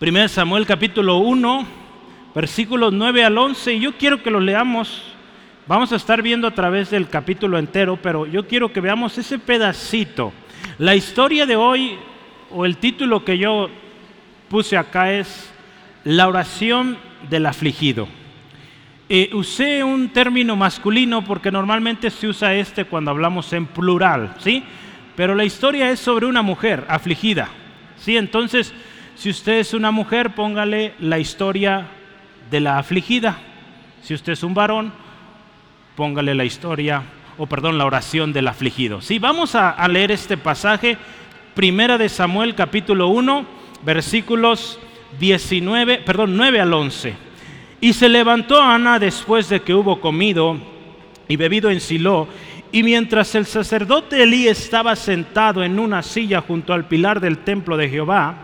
1 Samuel capítulo 1, versículos 9 al 11. Y yo quiero que lo leamos. Vamos a estar viendo a través del capítulo entero, pero yo quiero que veamos ese pedacito. La historia de hoy, o el título que yo puse acá es La oración del afligido. Eh, usé un término masculino porque normalmente se usa este cuando hablamos en plural, ¿sí? Pero la historia es sobre una mujer afligida, ¿sí? Entonces, si usted es una mujer, póngale la historia de la afligida. Si usted es un varón, póngale la historia, o perdón, la oración del afligido. Sí, vamos a, leer este pasaje, Primera de Samuel capítulo 1, versículos 19, perdón, 9 al 11. Y se levantó Ana después de que hubo comido y bebido en Silo, y mientras el sacerdote Elí estaba sentado en una silla junto al pilar del templo de Jehová,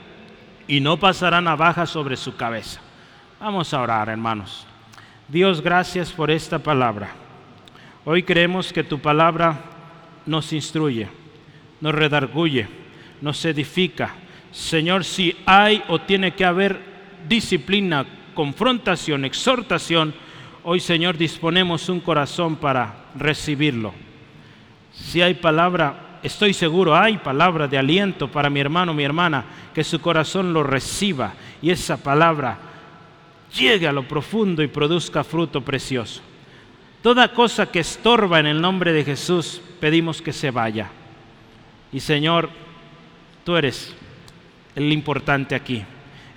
y no pasará navaja sobre su cabeza. Vamos a orar, hermanos. Dios, gracias por esta palabra. Hoy creemos que tu palabra nos instruye, nos redarguye, nos edifica. Señor, si hay o tiene que haber disciplina, confrontación, exhortación, Hoy, Señor, disponemos un corazón para recibirlo. Si hay palabra, estoy seguro, hay palabra de aliento para mi hermano, mi hermana, que su corazón lo reciba y esa palabra llegue a lo profundo y produzca fruto precioso. Toda cosa que estorba en el nombre de Jesús, pedimos que se vaya. Y Señor, tú eres el importante aquí.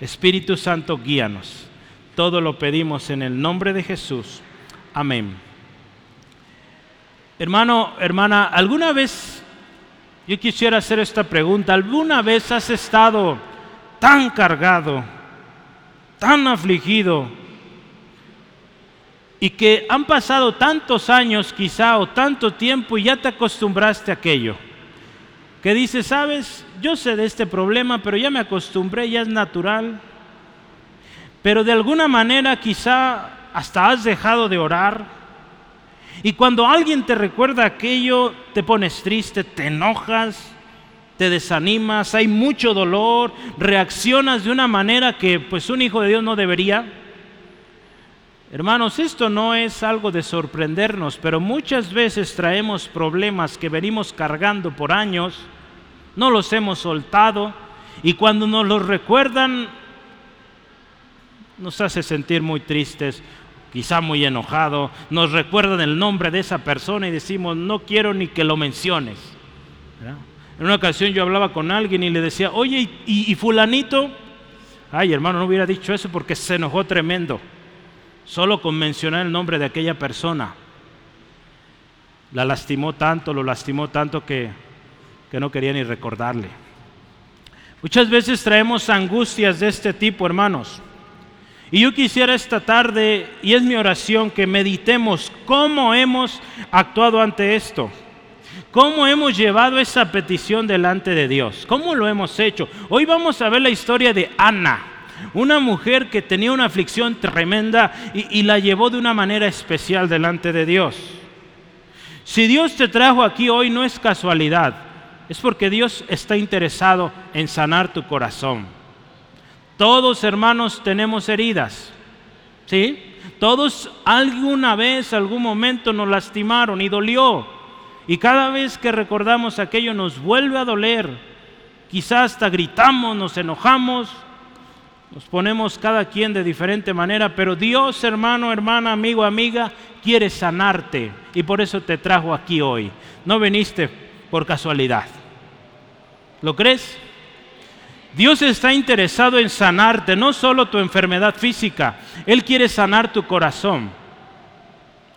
Espíritu Santo, guíanos. Todo lo pedimos en el nombre de Jesús. Amén. Hermano, hermana, ¿alguna vez yo quisiera hacer esta pregunta? ¿Alguna vez has estado tan cargado, tan afligido y que han pasado tantos años quizá o tanto tiempo y ya te acostumbraste a aquello? Que dices, sabes, yo sé de este problema, pero ya me acostumbré, ya es natural pero de alguna manera quizá hasta has dejado de orar. Y cuando alguien te recuerda aquello, te pones triste, te enojas, te desanimas, hay mucho dolor, reaccionas de una manera que pues un hijo de Dios no debería. Hermanos, esto no es algo de sorprendernos, pero muchas veces traemos problemas que venimos cargando por años, no los hemos soltado y cuando nos los recuerdan nos hace sentir muy tristes, quizá muy enojados, nos recuerdan el nombre de esa persona y decimos, no quiero ni que lo menciones. En una ocasión yo hablaba con alguien y le decía, oye, ¿y, fulanito? Ay, hermano, no hubiera dicho eso porque se enojó tremendo, solo con mencionar el nombre de aquella persona. La lastimó tanto, lo lastimó tanto que, que no quería ni recordarle. Muchas veces traemos angustias de este tipo, hermanos. Y yo quisiera esta tarde, y es mi oración, que meditemos cómo hemos actuado ante esto. ¿Cómo hemos llevado esa petición delante de Dios? ¿Cómo lo hemos hecho? Hoy vamos a ver la historia de Ana, una mujer que tenía una aflicción tremenda y, y, la llevó de una manera especial delante de Dios. Si Dios te trajo aquí hoy no es casualidad, es porque Dios está interesado en sanar tu corazón. Todos, hermanos, tenemos heridas. ¿Sí? Todos alguna vez, algún momento nos lastimaron y dolió. Y cada vez que recordamos aquello nos vuelve a doler. Quizás hasta gritamos, nos enojamos, nos ponemos cada quien de diferente manera, pero Dios, hermano, hermana, amigo, amiga, quiere sanarte y por eso te trajo aquí hoy. No viniste por casualidad. ¿Lo crees? Dios está interesado en sanarte, no solo tu enfermedad física, Él quiere sanar tu corazón.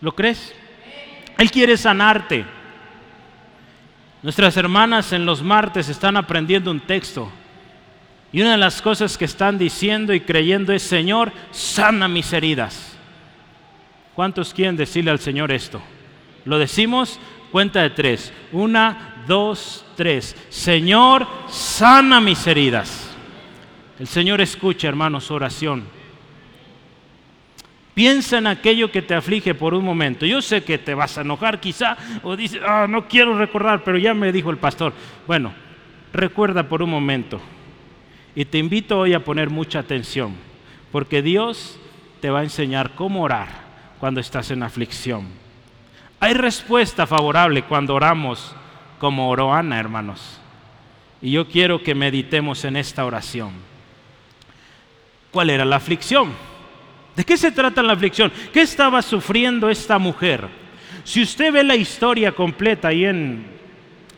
¿Lo crees? Él quiere sanarte. Nuestras hermanas en los martes están aprendiendo un texto Y una de las cosas que están diciendo y creyendo es, Señor, sana mis heridas. ¿Cuántos quieren decirle al Señor esto? Lo decimos, cuenta de tres. Una, dos, tres. Señor, sana mis heridas. El Señor escucha, hermanos, oración. Piensa en aquello que te aflige por un momento. Yo sé que te vas a enojar quizá o dices, ah, no quiero recordar, pero ya me dijo el pastor. Bueno, recuerda por un momento. Y te invito hoy a poner mucha atención, porque Dios te va a enseñar cómo orar cuando estás en aflicción. Hay respuesta favorable cuando oramos como oró Ana, hermanos. Y yo quiero que meditemos en esta oración. ¿Cuál era la aflicción? ¿De qué se trata la aflicción? ¿Qué estaba sufriendo esta mujer? Si usted ve la historia completa ahí en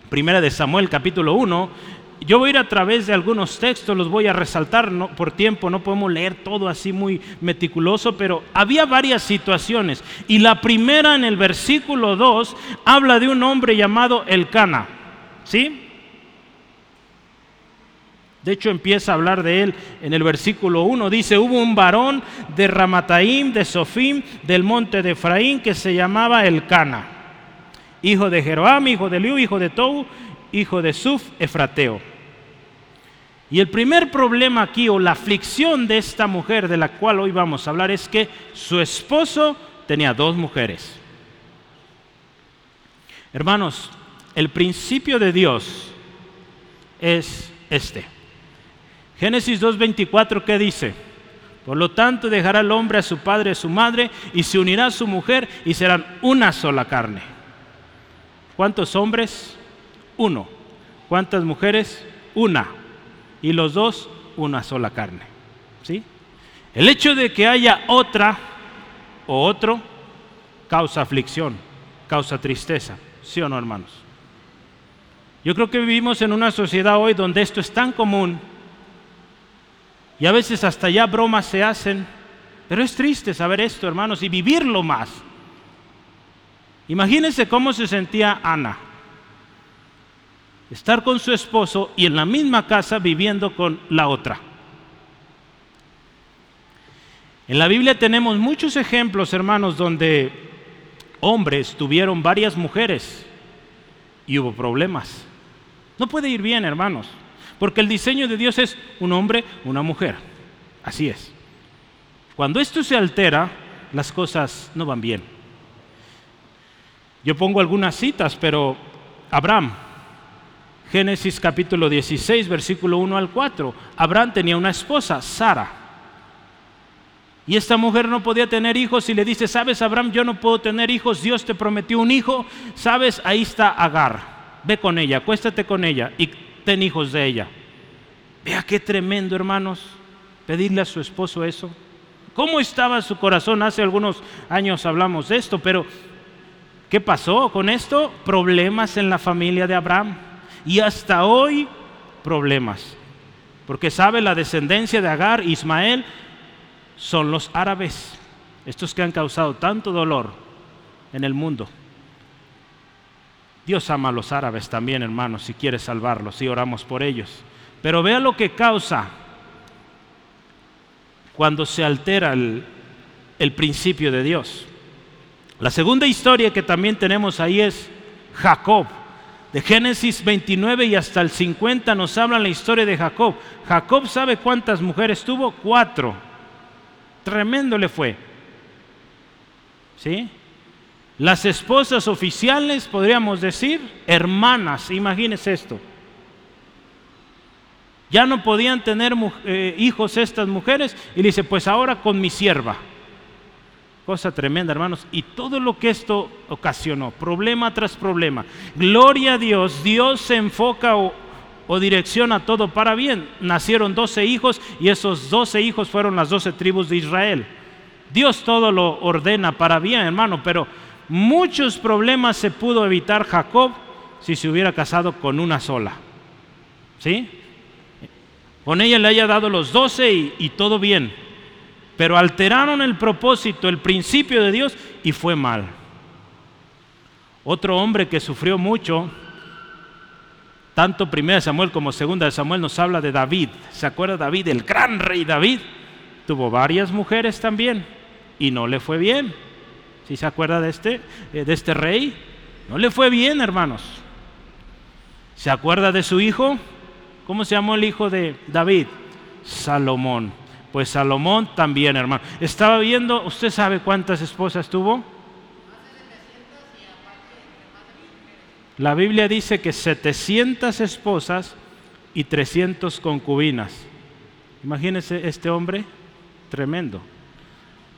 Primera de Samuel capítulo 1, yo voy a ir a través de algunos textos, los voy a resaltar por tiempo, no podemos leer todo así muy meticuloso, pero había varias situaciones. Y la primera en el versículo 2 habla de un hombre llamado Elcana. ¿Sí? De hecho, empieza a hablar de él en el versículo 1. Dice, hubo un varón de Ramataim, de Sofim, del monte de Efraín, que se llamaba Elcana, hijo de Jeroam, hijo de Liu, hijo de Tou, hijo de Suf, Efrateo. Y el primer problema aquí, o la aflicción de esta mujer de la cual hoy vamos a hablar, es que su esposo tenía dos mujeres. Hermanos, el principio de Dios es este. Génesis 2.24, ¿qué dice? Por lo tanto, dejará el hombre a su padre y a su madre y se unirá a su mujer y serán una sola carne. ¿Cuántos hombres? Uno. ¿Cuántas mujeres? Una. Y los dos, una sola carne. ¿Sí? El hecho de que haya otra o otro causa aflicción, causa tristeza. ¿Sí o no, hermanos? Yo creo que vivimos en una sociedad hoy donde esto es tan común y a veces hasta ya bromas se hacen. Pero es triste saber esto, hermanos, y vivirlo más. Imagínense cómo se sentía Ana. Estar con su esposo y en la misma casa viviendo con la otra. En la Biblia tenemos muchos ejemplos, hermanos, donde hombres tuvieron varias mujeres y hubo problemas. No puede ir bien, hermanos. Porque el diseño de Dios es un hombre, una mujer. Así es. Cuando esto se altera, las cosas no van bien. Yo pongo algunas citas, pero Abraham, Génesis capítulo 16, versículo 1 al 4, Abraham tenía una esposa, Sara. Y esta mujer no podía tener hijos y le dice, sabes Abraham, yo no puedo tener hijos, Dios te prometió un hijo, sabes, ahí está Agar, ve con ella, acuéstate con ella. Y ten hijos de ella. Vea qué tremendo, hermanos, pedirle a su esposo eso. ¿Cómo estaba su corazón? Hace algunos años hablamos de esto, pero ¿qué pasó con esto? Problemas en la familia de Abraham. Y hasta hoy, problemas. Porque sabe, la descendencia de Agar, Ismael, son los árabes. Estos que han causado tanto dolor en el mundo. Dios ama a los árabes también, hermanos, si quiere salvarlos, y oramos por ellos. Pero vea lo que causa cuando se altera el, el principio de Dios. La segunda historia que también tenemos ahí es Jacob. De Génesis 29 y hasta el 50 nos habla la historia de Jacob. Jacob sabe cuántas mujeres tuvo? Cuatro. Tremendo le fue. ¿Sí? Las esposas oficiales, podríamos decir, hermanas, imagínense esto. Ya no podían tener eh, hijos estas mujeres y le dice, pues ahora con mi sierva. Cosa tremenda, hermanos. Y todo lo que esto ocasionó, problema tras problema. Gloria a Dios, Dios se enfoca o, direcciona todo para bien. Nacieron doce hijos y esos doce hijos fueron las doce tribus de Israel. Dios todo lo ordena para bien, hermano, pero Muchos problemas se pudo evitar Jacob si se hubiera casado con una sola. ¿Sí? Con ella le haya dado los doce y, y todo bien. Pero alteraron el propósito, el principio de Dios y fue mal. Otro hombre que sufrió mucho Tanto primera Samuel como segunda de Samuel nos habla de David. ¿Se acuerda David, el gran rey David? Tuvo varias mujeres también y no le fue bien. ¿Sí se acuerda de este, eh, de este rey? No le fue bien, hermanos. ¿Se acuerda de su hijo? ¿Cómo se llamó el hijo de David? Salomón. Pues Salomón también, hermano. Estaba viendo, ¿usted sabe cuántas esposas tuvo? La Biblia dice que 700 esposas y 300 concubinas. Imagínese este hombre, tremendo.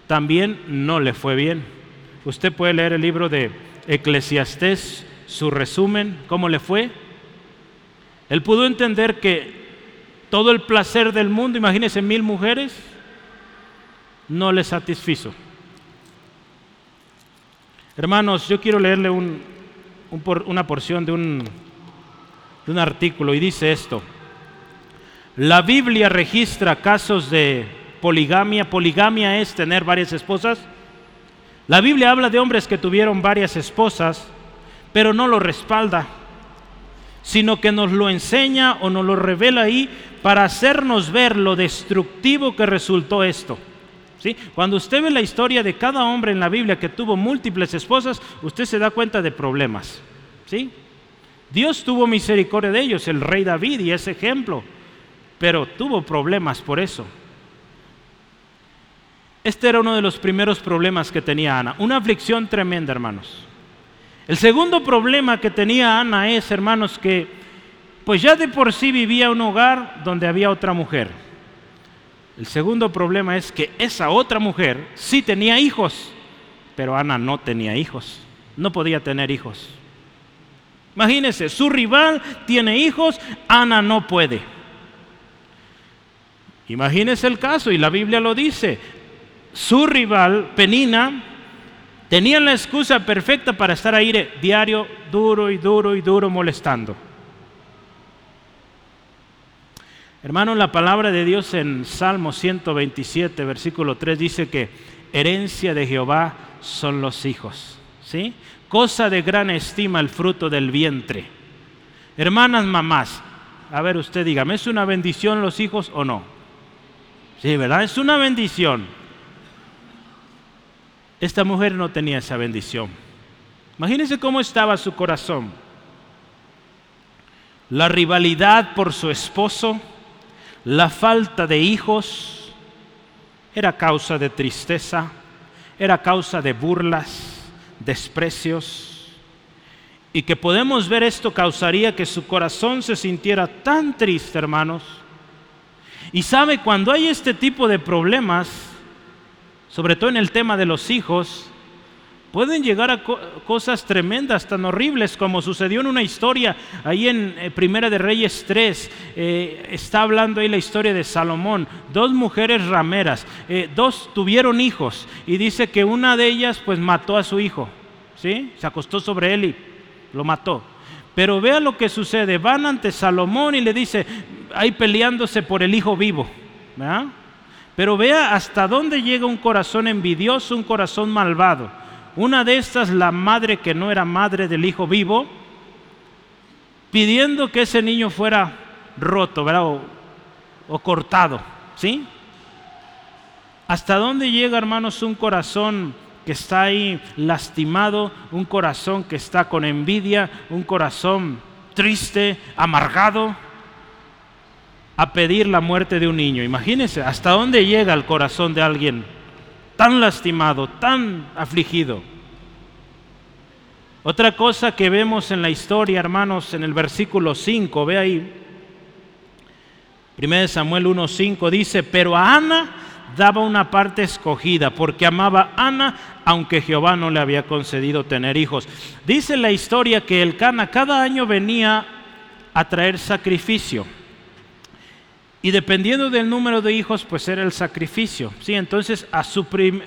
También no le fue bien. Usted puede leer el libro de Eclesiastés, su resumen, cómo le fue. Él pudo entender que todo el placer del mundo, imagínese mil mujeres, no le satisfizo. Hermanos, yo quiero leerle un, una porción de un artículo y dice esto. La Biblia registra casos de poligamia. Poligamia es tener varias esposas. La Biblia habla de hombres que tuvieron varias esposas, pero no lo respalda, sino que nos lo enseña o nos lo revela ahí para hacernos ver lo destructivo que resultó esto. Cuando usted ve la historia de cada hombre en la Biblia que tuvo múltiples esposas, usted se da cuenta de problemas. ¿sí? Dios tuvo misericordia de ellos, el rey David y ese ejemplo, pero tuvo problemas por eso. Este era uno de los primeros problemas que tenía Ana, una aflicción tremenda, hermanos. El segundo problema que tenía Ana es, hermanos, que pues ya de por sí vivía un hogar donde había otra mujer. El segundo problema es que esa otra mujer sí tenía hijos, pero Ana no tenía hijos, no podía tener hijos. Imagínense, su rival tiene hijos, Ana no puede. Imagínense el caso, y la Biblia lo dice, su rival, Penina, tenía la excusa perfecta para estar ahí diario, duro y duro y duro molestando. Hermano, la palabra de Dios en Salmo 127, versículo 3 dice que herencia de Jehová son los hijos. ¿Sí? Cosa de gran estima el fruto del vientre. Hermanas mamás, a ver usted dígame, ¿es una bendición los hijos o no? Sí, ¿verdad? Es una bendición. Esta mujer no tenía esa bendición. Imagínense cómo estaba su corazón. La rivalidad por su esposo la falta de hijos era causa de tristeza, era causa de burlas, desprecios, y que podemos ver esto causaría que su corazón se sintiera tan triste, hermanos. Y sabe, cuando hay este tipo de problemas, sobre todo en el tema de los hijos, pueden llegar a cosas tremendas, tan horribles como sucedió en una historia ahí en eh, Primera de Reyes 3. Eh, está hablando ahí la historia de Salomón. Dos mujeres rameras, eh, dos tuvieron hijos y dice que una de ellas pues mató a su hijo. ¿sí? Se acostó sobre él y lo mató. Pero vea lo que sucede. Van ante Salomón y le dice, ahí peleándose por el hijo vivo. Pero vea hasta dónde llega un corazón envidioso, un corazón malvado. Una de estas, la madre que no era madre del hijo vivo, pidiendo que ese niño fuera roto, O, o cortado, ¿sí? ¿Hasta dónde llega, hermanos, un corazón que está ahí lastimado, un corazón que está con envidia, un corazón triste, amargado, a pedir la muerte de un niño? Imagínense, ¿hasta dónde llega el corazón de alguien tan lastimado, tan afligido. Otra cosa que vemos en la historia, hermanos, en el versículo 5, ve ahí, 1 Samuel 1.5 dice, pero a Ana daba una parte escogida, porque amaba a Ana, aunque Jehová no le había concedido tener hijos. Dice la historia que el Cana cada año venía a traer sacrificio. Y dependiendo del número de hijos, pues era el sacrificio. ¿sí? Entonces a,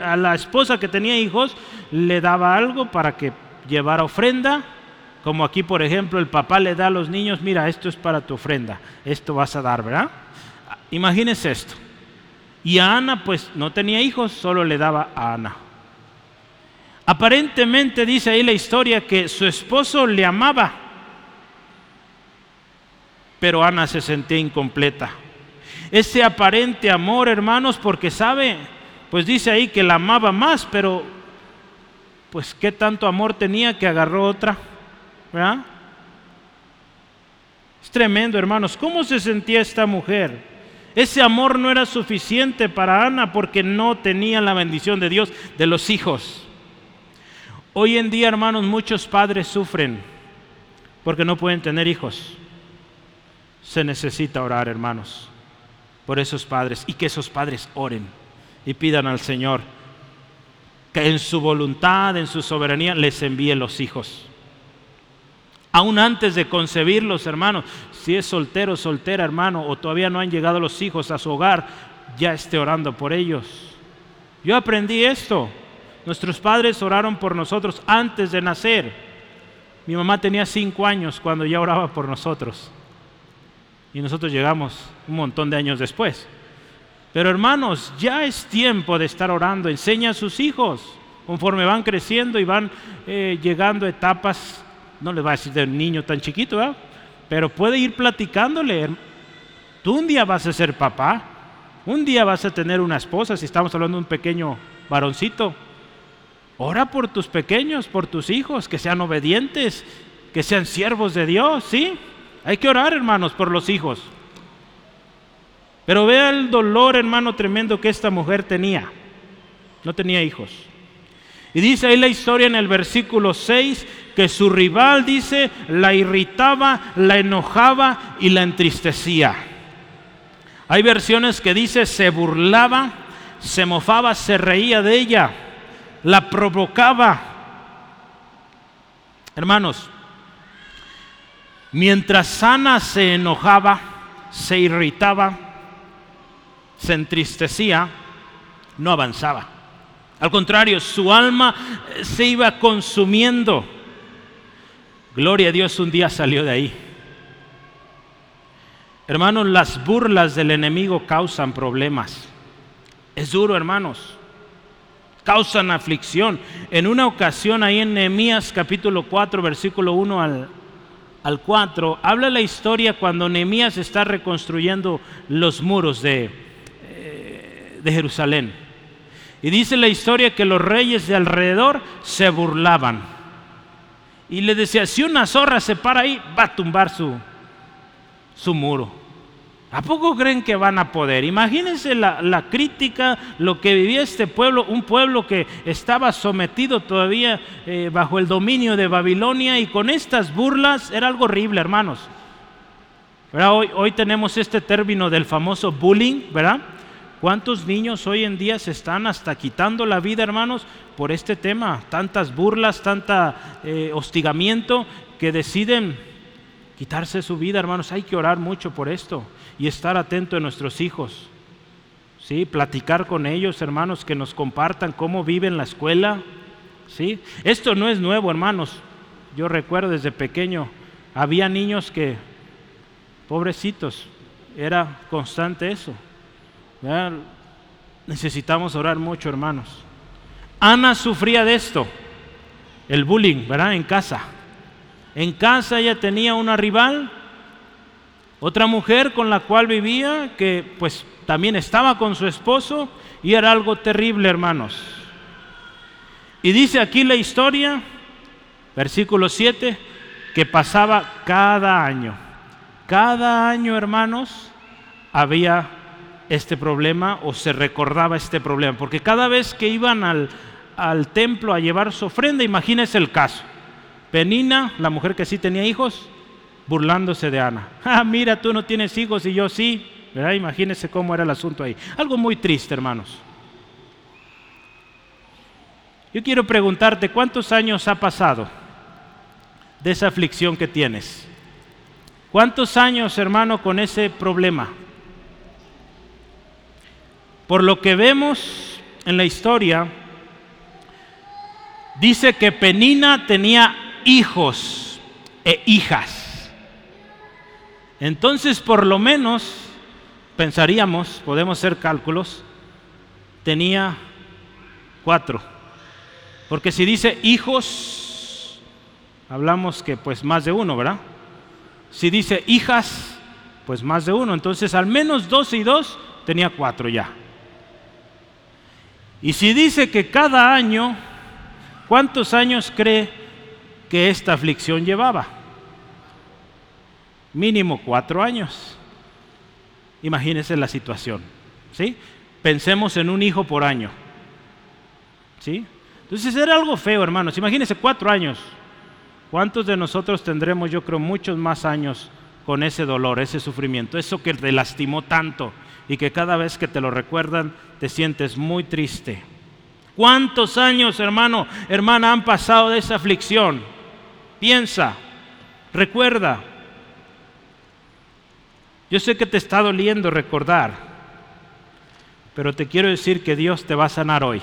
a la esposa que tenía hijos le daba algo para que llevara ofrenda. Como aquí, por ejemplo, el papá le da a los niños, mira, esto es para tu ofrenda, esto vas a dar, ¿verdad? Imagínense esto. Y a Ana, pues no tenía hijos, solo le daba a Ana. Aparentemente dice ahí la historia que su esposo le amaba pero Ana se sentía incompleta. Ese aparente amor, hermanos, porque sabe, pues dice ahí que la amaba más, pero pues qué tanto amor tenía que agarró otra, ¿verdad? Es tremendo, hermanos. ¿Cómo se sentía esta mujer? Ese amor no era suficiente para Ana porque no tenía la bendición de Dios de los hijos. Hoy en día, hermanos, muchos padres sufren porque no pueden tener hijos. Se necesita orar, hermanos, por esos padres y que esos padres oren y pidan al Señor que en su voluntad, en su soberanía, les envíe los hijos. Aún antes de concebirlos, hermanos, si es soltero, soltera, hermano, o todavía no han llegado los hijos a su hogar, ya esté orando por ellos. Yo aprendí esto. Nuestros padres oraron por nosotros antes de nacer. Mi mamá tenía cinco años cuando ya oraba por nosotros. Y nosotros llegamos un montón de años después. Pero hermanos, ya es tiempo de estar orando. Enseña a sus hijos conforme van creciendo y van eh, llegando a etapas, no les va a decir de un niño tan chiquito, ¿verdad? pero puede ir platicándole. Tú un día vas a ser papá, un día vas a tener una esposa, si estamos hablando de un pequeño varoncito. Ora por tus pequeños, por tus hijos, que sean obedientes, que sean siervos de Dios, ¿sí? Hay que orar, hermanos, por los hijos. Pero vea el dolor, hermano, tremendo que esta mujer tenía. No tenía hijos. Y dice ahí la historia en el versículo 6 que su rival, dice, la irritaba, la enojaba y la entristecía. Hay versiones que dice se burlaba, se mofaba, se reía de ella la provocaba. Hermanos, mientras Ana se enojaba, se irritaba, se entristecía, no avanzaba. Al contrario, su alma se iba consumiendo. Gloria a Dios, un día salió de ahí. Hermanos, las burlas del enemigo causan problemas. Es duro, hermanos causan aflicción. En una ocasión ahí en Nehemías capítulo 4, versículo 1 al, al 4, habla la historia cuando Nehemías está reconstruyendo los muros de, eh, de Jerusalén. Y dice la historia que los reyes de alrededor se burlaban. Y le decía, si una zorra se para ahí, va a tumbar su, su muro. ¿A poco creen que van a poder? Imagínense la, crítica, lo que vivía este pueblo, un pueblo que estaba sometido todavía eh, bajo el dominio de Babilonia y con estas burlas era algo horrible, hermanos. Hoy, hoy tenemos este término del famoso bullying, ¿verdad? ¿Cuántos niños hoy en día se están hasta quitando la vida, hermanos, por este tema? Tantas burlas, tanta eh, hostigamiento que deciden quitarse su vida, hermanos. Hay que orar mucho por esto y estar atento a nuestros hijos. ¿Sí? Platicar con ellos, hermanos, que nos compartan cómo viven la escuela. ¿Sí? Esto no es nuevo, hermanos. Yo recuerdo desde pequeño, había niños que, pobrecitos, era constante eso. Necesitamos orar mucho, hermanos. Ana sufría de esto, el bullying, ¿verdad? En casa. En casa ella tenía una rival otra mujer con la cual vivía, que pues también estaba con su esposo y era algo terrible, hermanos. Y dice aquí la historia, versículo 7, que pasaba cada año. Cada año, hermanos, había este problema o se recordaba este problema. Porque cada vez que iban al, al templo a llevar su ofrenda, imagínense el caso. Penina, la mujer que sí tenía hijos, burlándose de Ana. Ah, mira, tú no tienes hijos y yo sí. ¿Verdad? Imagínense cómo era el asunto ahí. Algo muy triste, hermanos. Yo quiero preguntarte, ¿cuántos años ha pasado de esa aflicción que tienes? ¿Cuántos años, hermano, con ese problema? Por lo que vemos en la historia, dice que Penina tenía hijos e hijas. Entonces, por lo menos, pensaríamos, podemos hacer cálculos, tenía cuatro. Porque si dice hijos, hablamos que pues más de uno, ¿verdad? Si dice hijas, pues más de uno. Entonces al menos dos y dos tenía cuatro ya. Y si dice que cada año, ¿cuántos años cree que esta aflicción llevaba? Mínimo cuatro años. Imagínense la situación. ¿sí? Pensemos en un hijo por año. ¿sí? Entonces era algo feo, hermanos. Imagínense cuatro años. ¿Cuántos de nosotros tendremos, yo creo, muchos más años con ese dolor, ese sufrimiento, eso que te lastimó tanto y que cada vez que te lo recuerdan te sientes muy triste? ¿Cuántos años, hermano, hermana, han pasado de esa aflicción? Piensa, recuerda. Yo sé que te está doliendo recordar, pero te quiero decir que Dios te va a sanar hoy.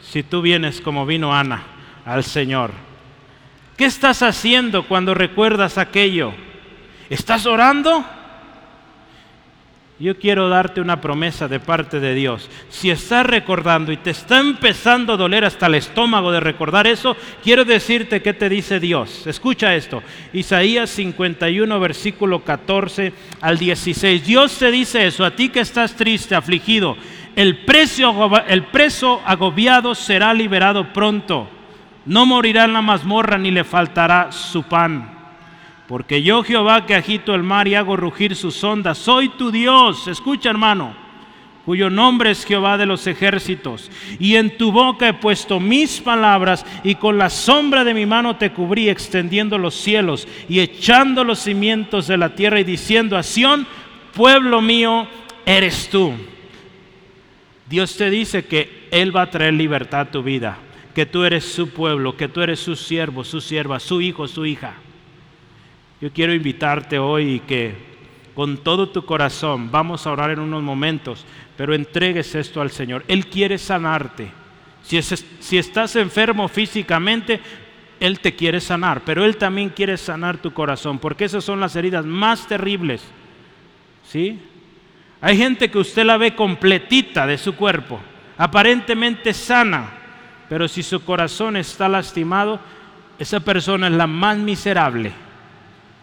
Si tú vienes como vino Ana al Señor. ¿Qué estás haciendo cuando recuerdas aquello? ¿Estás orando? Yo quiero darte una promesa de parte de Dios. Si estás recordando y te está empezando a doler hasta el estómago de recordar eso, quiero decirte qué te dice Dios. Escucha esto. Isaías 51, versículo 14 al 16. Dios te dice eso, a ti que estás triste, afligido. El, el preso agobiado será liberado pronto no morirá en la mazmorra ni le faltará su pan. Porque yo Jehová que agito el mar y hago rugir sus ondas, soy tu Dios, escucha hermano, cuyo nombre es Jehová de los ejércitos. Y en tu boca he puesto mis palabras y con la sombra de mi mano te cubrí, extendiendo los cielos y echando los cimientos de la tierra y diciendo a Sión, pueblo mío, eres tú. Dios te dice que Él va a traer libertad a tu vida que tú eres su pueblo, que tú eres su siervo, su sierva, su hijo, su hija. Yo quiero invitarte hoy que con todo tu corazón, vamos a orar en unos momentos, pero entregues esto al Señor. Él quiere sanarte. Si, si estás enfermo físicamente, Él te quiere sanar, pero Él también quiere sanar tu corazón, porque esas son las heridas más terribles. ¿Sí? Hay gente que usted la ve completita de su cuerpo, aparentemente sana, pero si su corazón está lastimado, esa persona es la más miserable.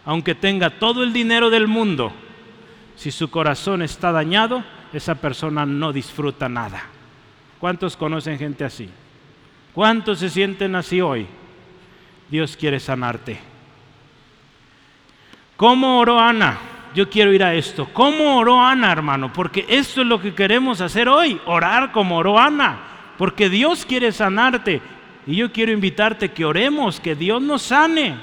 Aunque tenga todo el dinero del mundo, si su corazón está dañado, esa persona no disfruta nada. ¿Cuántos conocen gente así? ¿Cuántos se sienten así hoy? Dios quiere sanarte. ¿Cómo oró Ana? Yo quiero ir a esto. ¿Cómo oró Ana, hermano? Porque esto es lo que queremos hacer hoy, orar como oró Ana porque Dios quiere sanarte. Y yo quiero invitarte que oremos, que Dios nos sane.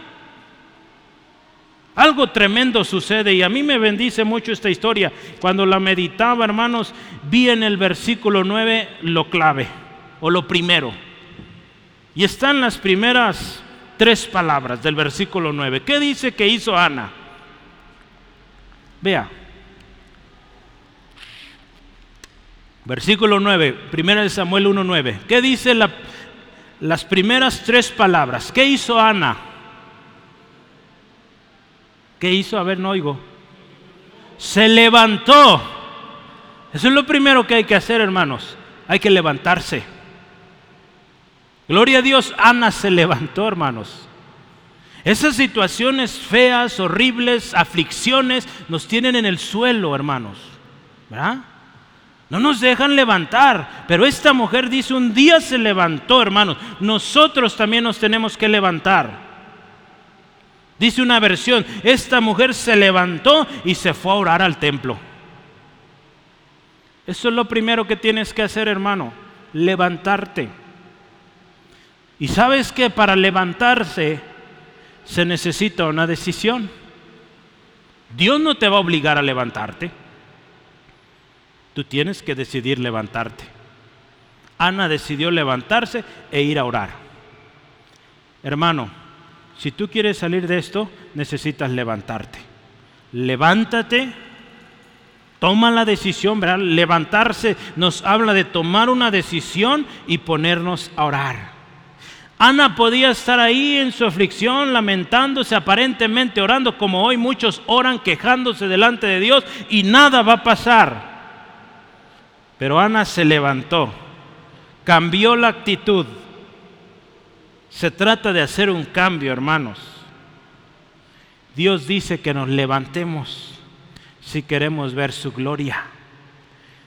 Algo tremendo sucede y a mí me bendice mucho esta historia. Cuando la meditaba, hermanos, vi en el versículo 9 lo clave o lo primero. Y están las primeras tres palabras del versículo 9. ¿Qué dice que hizo Ana? Vea, Versículo 9, 1 Samuel 1.9. ¿Qué dice las primeras tres palabras? ¿Qué hizo Ana? ¿Qué hizo? A ver, no oigo. Se levantó. Eso es lo primero que hay que hacer, hermanos. Hay que levantarse. Gloria a Dios, Ana se levantó, hermanos. Esas situaciones feas, horribles, aflicciones, nos tienen en el suelo, hermanos. ¿Verdad? No nos dejan levantar. Pero esta mujer dice, un día se levantó, hermanos. Nosotros también nos tenemos que levantar. Dice una versión, esta mujer se levantó y se fue a orar al templo. Eso es lo primero que tienes que hacer, hermano, levantarte. Y sabes que para levantarse se necesita una decisión. Dios no te va a obligar a levantarte. Tú tienes que decidir levantarte. Ana decidió levantarse e ir a orar. Hermano, si tú quieres salir de esto, necesitas levantarte. Levántate, toma la decisión. Levantarse nos habla de tomar una decisión y ponernos a orar. Ana podía estar ahí en su aflicción, lamentándose, aparentemente orando, como hoy muchos oran, quejándose delante de Dios y nada va a pasar. Pero Ana se levantó, cambió la actitud. Se trata de hacer un cambio, hermanos. Dios dice que nos levantemos. si queremos ver su gloria.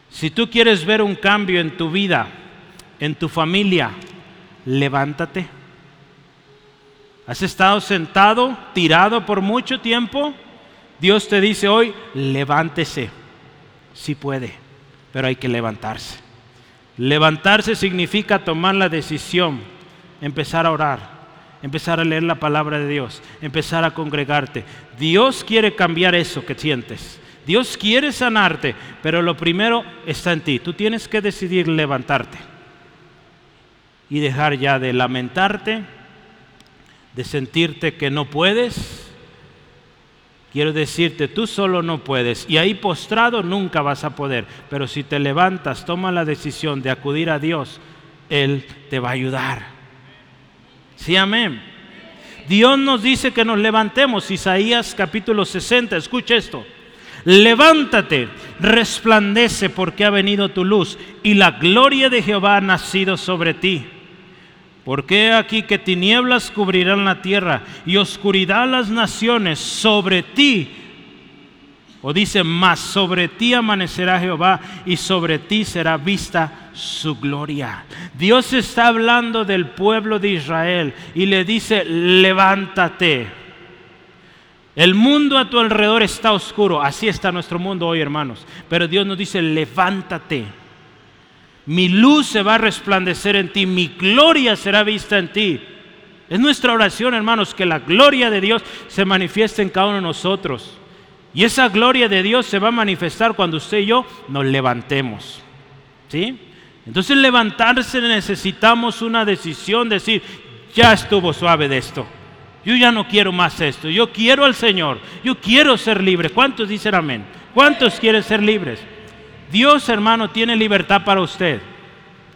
Si tú quieres ver un cambio en tu vida, en tu familia, levántate. ¿Has estado sentado, tirado por mucho tiempo? Dios te dice hoy, levántese. Si puede, pero hay que levantarse. Levantarse significa tomar la decisión, empezar a orar, empezar a leer la palabra de Dios, empezar a congregarte. Dios quiere cambiar eso que sientes. Dios quiere sanarte, pero lo primero está en ti. Tú tienes que decidir levantarte y dejar ya de lamentarte, de sentirte que no puedes. Quiero decirte, tú solo no puedes y ahí postrado nunca vas a poder, pero si te levantas, toma la decisión de acudir a Dios, Él te va a ayudar. Sí, amén. Dios nos dice que nos levantemos, Isaías capítulo 60, escucha esto levántate, resplandece porque ha venido tu luz y la gloria de Jehová ha nacido sobre ti. Porque aquí que tinieblas cubrirán la tierra y oscuridad las naciones sobre ti. O dice, más sobre ti amanecerá Jehová y sobre ti será vista su gloria. Dios está hablando del pueblo de Israel y le dice, levántate el mundo a tu alrededor está oscuro. Así está nuestro mundo hoy, hermanos. Pero Dios nos dice, levántate. Mi luz se va a resplandecer en ti. Mi gloria será vista en ti. Es nuestra oración, hermanos, que la gloria de Dios se manifieste en cada uno de nosotros. Y esa gloria de Dios se va a manifestar cuando usted y yo nos levantemos. ¿Sí? Entonces levantarse necesitamos una decisión, decir, ya estuvo suave de esto. Yo ya no quiero más esto. Yo quiero al Señor. Yo quiero ser libre. ¿Cuántos dicen amén? ¿Cuántos quieren ser libres? Dios, hermano, tiene libertad para usted.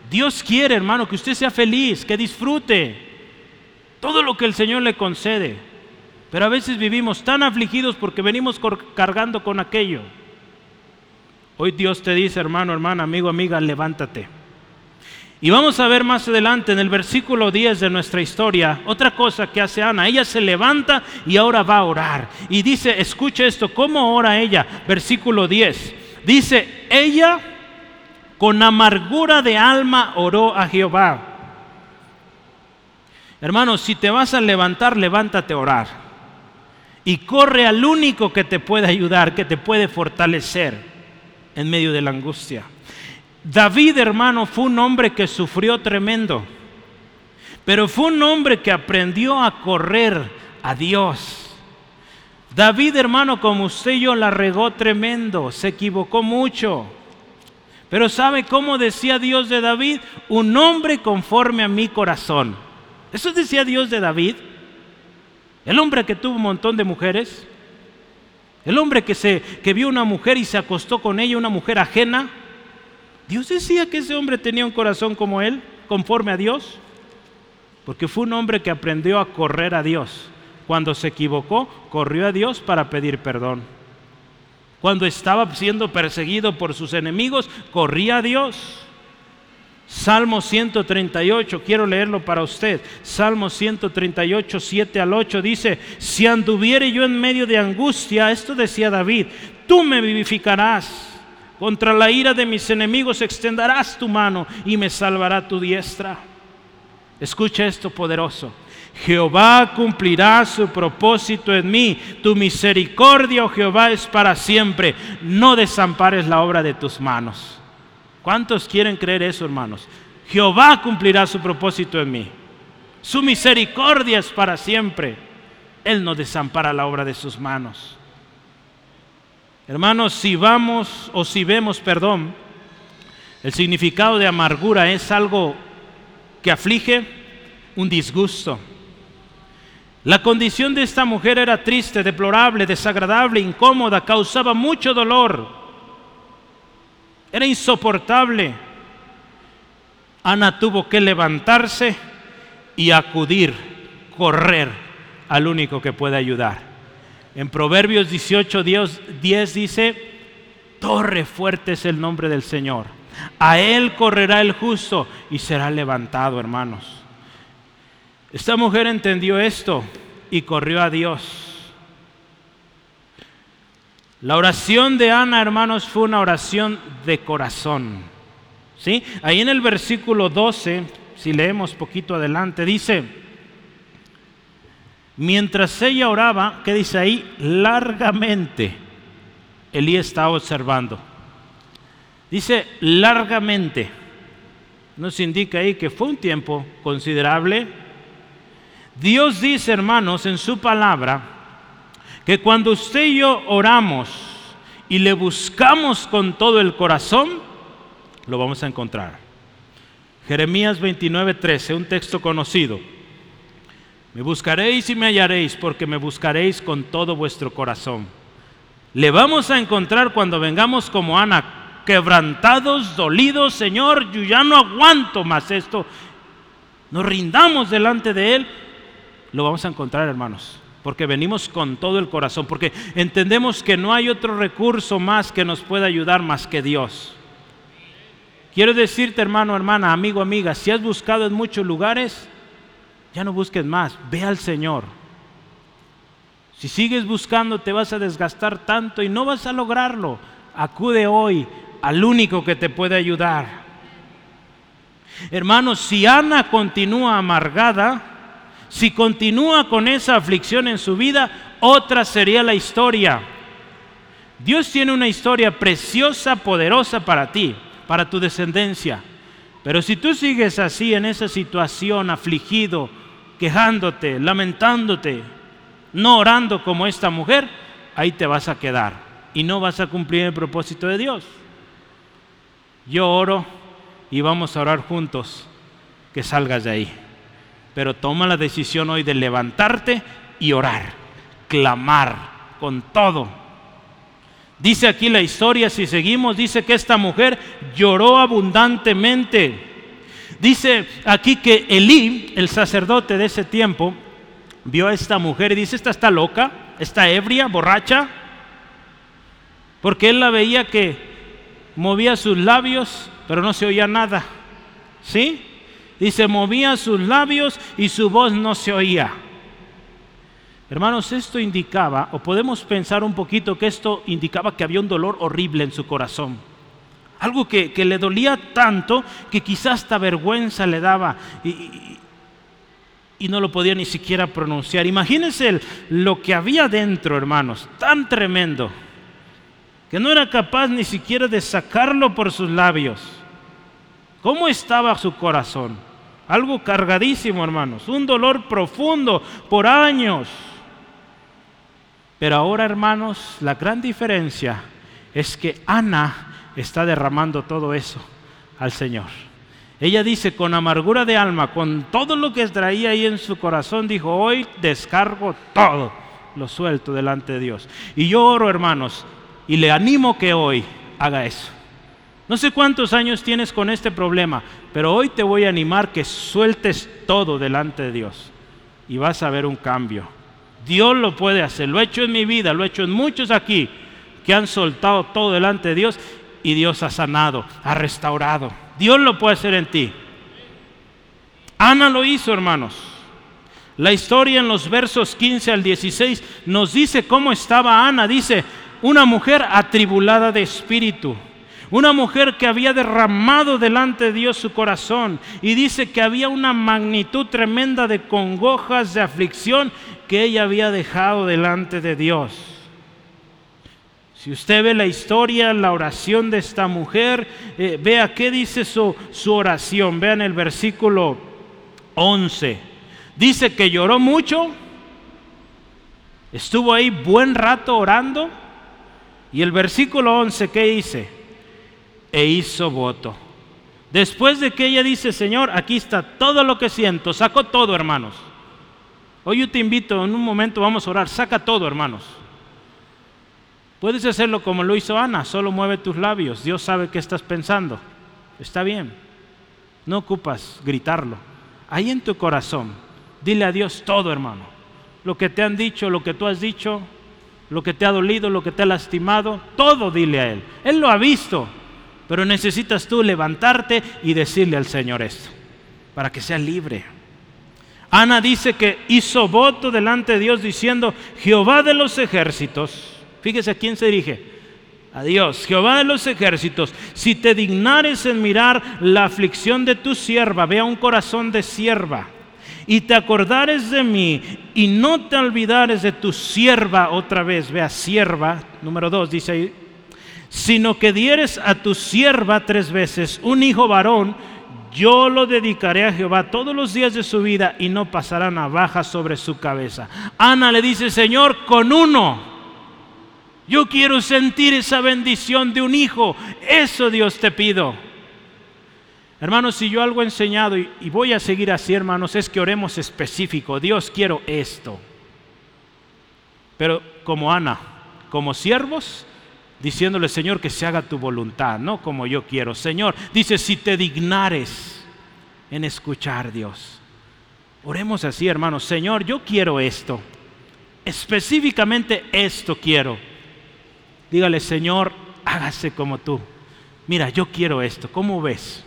Dios quiere, hermano, que usted sea feliz, que disfrute todo lo que el Señor le concede. Pero a veces vivimos tan afligidos porque venimos cargando con aquello. Hoy Dios te dice, hermano, hermana, amigo, amiga, levántate. Y vamos a ver más adelante en el versículo 10 de nuestra historia otra cosa que hace Ana. Ella se levanta y ahora va a orar. Y dice, escucha esto, ¿cómo ora ella? Versículo 10. Dice, ella con amargura de alma oró a Jehová. Hermanos, si te vas a levantar, levántate a orar. Y corre al único que te puede ayudar, que te puede fortalecer en medio de la angustia. David, hermano, fue un hombre que sufrió tremendo, pero fue un hombre que aprendió a correr a Dios. David, hermano, como usted y yo, la regó tremendo, se equivocó mucho. Pero ¿sabe cómo decía Dios de David? Un hombre conforme a mi corazón. Eso decía Dios de David. El hombre que tuvo un montón de mujeres. El hombre que, se, que vio una mujer y se acostó con ella, una mujer ajena. Dios decía que ese hombre tenía un corazón como él, conforme a Dios, porque fue un hombre que aprendió a correr a Dios. Cuando se equivocó, corrió a Dios para pedir perdón. Cuando estaba siendo perseguido por sus enemigos, corría a Dios. Salmo 138, quiero leerlo para usted. Salmo 138, 7 al 8 dice, si anduviere yo en medio de angustia, esto decía David, tú me vivificarás contra la ira de mis enemigos extenderás tu mano y me salvará tu diestra. Escucha esto poderoso. Jehová cumplirá su propósito en mí. Tu misericordia, oh Jehová, es para siempre. No desampares la obra de tus manos. ¿Cuántos quieren creer eso, hermanos? Jehová cumplirá su propósito en mí. Su misericordia es para siempre. Él no desampara la obra de sus manos. Hermanos, si vamos o si vemos, perdón, el significado de amargura es algo que aflige, un disgusto. La condición de esta mujer era triste, deplorable, desagradable, incómoda, causaba mucho dolor. Era insoportable. Ana tuvo que levantarse y acudir, correr al único que puede ayudar. En Proverbios 18, 10, dice, torre fuerte es el nombre del Señor. A él correrá el justo y será levantado, hermanos. Esta mujer entendió esto y corrió a Dios. La oración de Ana, hermanos, fue una oración de corazón. ¿Sí? Ahí en el versículo 12, si leemos poquito adelante, dice, mientras ella oraba, ¿qué dice ahí? Largamente, Elí estaba observando. Dice largamente. Nos indica ahí que fue un tiempo considerable. Dios dice, hermanos, en su palabra, que cuando usted y yo oramos y le buscamos con todo el corazón, lo vamos a encontrar. Jeremías 29:13, un texto conocido. Me buscaréis y me hallaréis porque me buscaréis con todo vuestro corazón. Le vamos a encontrar cuando vengamos como Ana, quebrantados, dolidos, Señor, yo ya no aguanto más esto. Nos rindamos delante de Él, lo vamos a encontrar, hermanos porque venimos con todo el corazón, porque entendemos que no hay otro recurso más que nos pueda ayudar más que Dios. Quiero decirte, hermano, hermana, amigo, amiga, si has buscado en muchos lugares, ya no busques más, ve al Señor. Si sigues buscando, te vas a desgastar tanto y no vas a lograrlo. Acude hoy al único que te puede ayudar. Hermanos, si Ana continúa amargada, si continúa con esa aflicción en su vida, otra sería la historia. Dios tiene una historia preciosa, poderosa para ti, para tu descendencia. Pero si tú sigues así en esa situación, afligido, quejándote, lamentándote, no orando como esta mujer, ahí te vas a quedar y no vas a cumplir el propósito de Dios. Yo oro y vamos a orar juntos que salgas de ahí pero toma la decisión hoy de levantarte y orar, clamar con todo. Dice aquí la historia, si seguimos, dice que esta mujer lloró abundantemente. Dice aquí que Elí, el sacerdote de ese tiempo, vio a esta mujer y dice, esta está loca, está ebria, borracha, porque él la veía que movía sus labios, pero no se oía nada. ¿Sí? Dice, movía sus labios y su voz no se oía. Hermanos, esto indicaba, o podemos pensar un poquito que esto indicaba que había un dolor horrible en su corazón. Algo que, le dolía tanto que quizás hasta vergüenza le daba y, y no lo podía ni siquiera pronunciar. Imagínense lo que había dentro, hermanos, tan tremendo, que no era capaz ni siquiera de sacarlo por sus labios. ¿Cómo estaba su corazón? Algo cargadísimo, hermanos. Un dolor profundo por años. Pero ahora, hermanos, la gran diferencia es que Ana está derramando todo eso al Señor. Ella dice, con amargura de alma, con todo lo que traía ahí en su corazón, dijo, hoy descargo todo, lo suelto delante de Dios. Y yo oro, hermanos, y le animo que hoy haga eso. No sé cuántos años tienes con este problema, pero hoy te voy a animar que sueltes todo delante de Dios y vas a ver un cambio. Dios lo puede hacer, lo he hecho en mi vida, lo he hecho en muchos aquí que han soltado todo delante de Dios y Dios ha sanado, ha restaurado. Dios lo puede hacer en ti. Ana lo hizo, hermanos. La historia en los versos 15 al 16 nos dice cómo estaba Ana. Dice, una mujer atribulada de espíritu una mujer que había derramado delante de Dios su corazón y dice que había una magnitud tremenda de congojas, de aflicción que ella había dejado delante de Dios. Si usted ve la historia, la oración de esta mujer, eh, vea qué dice su, su oración. Vean el versículo 11. Dice que lloró mucho, estuvo ahí buen rato orando. Y el versículo 11, ¿qué dice? E hizo voto. Después de que ella dice, Señor, aquí está todo lo que siento, saco todo, hermanos. Hoy yo te invito, en un momento vamos a orar, saca todo, hermanos. Puedes hacerlo como lo hizo Ana, solo mueve tus labios, Dios sabe qué estás pensando. Está bien, no ocupas gritarlo. Ahí en tu corazón, dile a Dios todo, hermano. Lo que te han dicho, lo que tú has dicho, lo que te ha dolido, lo que te ha lastimado, todo dile a Él. Él lo ha visto. Pero necesitas tú levantarte y decirle al Señor esto, para que sea libre. Ana dice que hizo voto delante de Dios diciendo, Jehová de los ejércitos, Fíjese a quién se dirige. A Dios, Jehová de los ejércitos, si te dignares en mirar la aflicción de tu sierva, vea un corazón de sierva, y te acordares de mí, y no te olvidares de tu sierva otra vez, vea sierva, número dos, dice ahí, sino que dieres a tu sierva tres veces un hijo varón, yo lo dedicaré a Jehová todos los días de su vida y no pasará navaja sobre su cabeza. Ana le dice, Señor, con uno. Yo quiero sentir esa bendición de un hijo. Eso Dios te pido. Hermanos, si yo algo he enseñado y, y voy a seguir así, hermanos, es que oremos específico. Dios quiero esto. Pero como Ana, como siervos, diciéndole, Señor, que se haga tu voluntad, no como yo quiero. Señor, dice, si te dignares en escuchar Dios. Oremos así, hermanos, Señor, yo quiero esto. Específicamente esto quiero. Dígale, Señor, hágase como tú. Mira, yo quiero esto. ¿Cómo ves?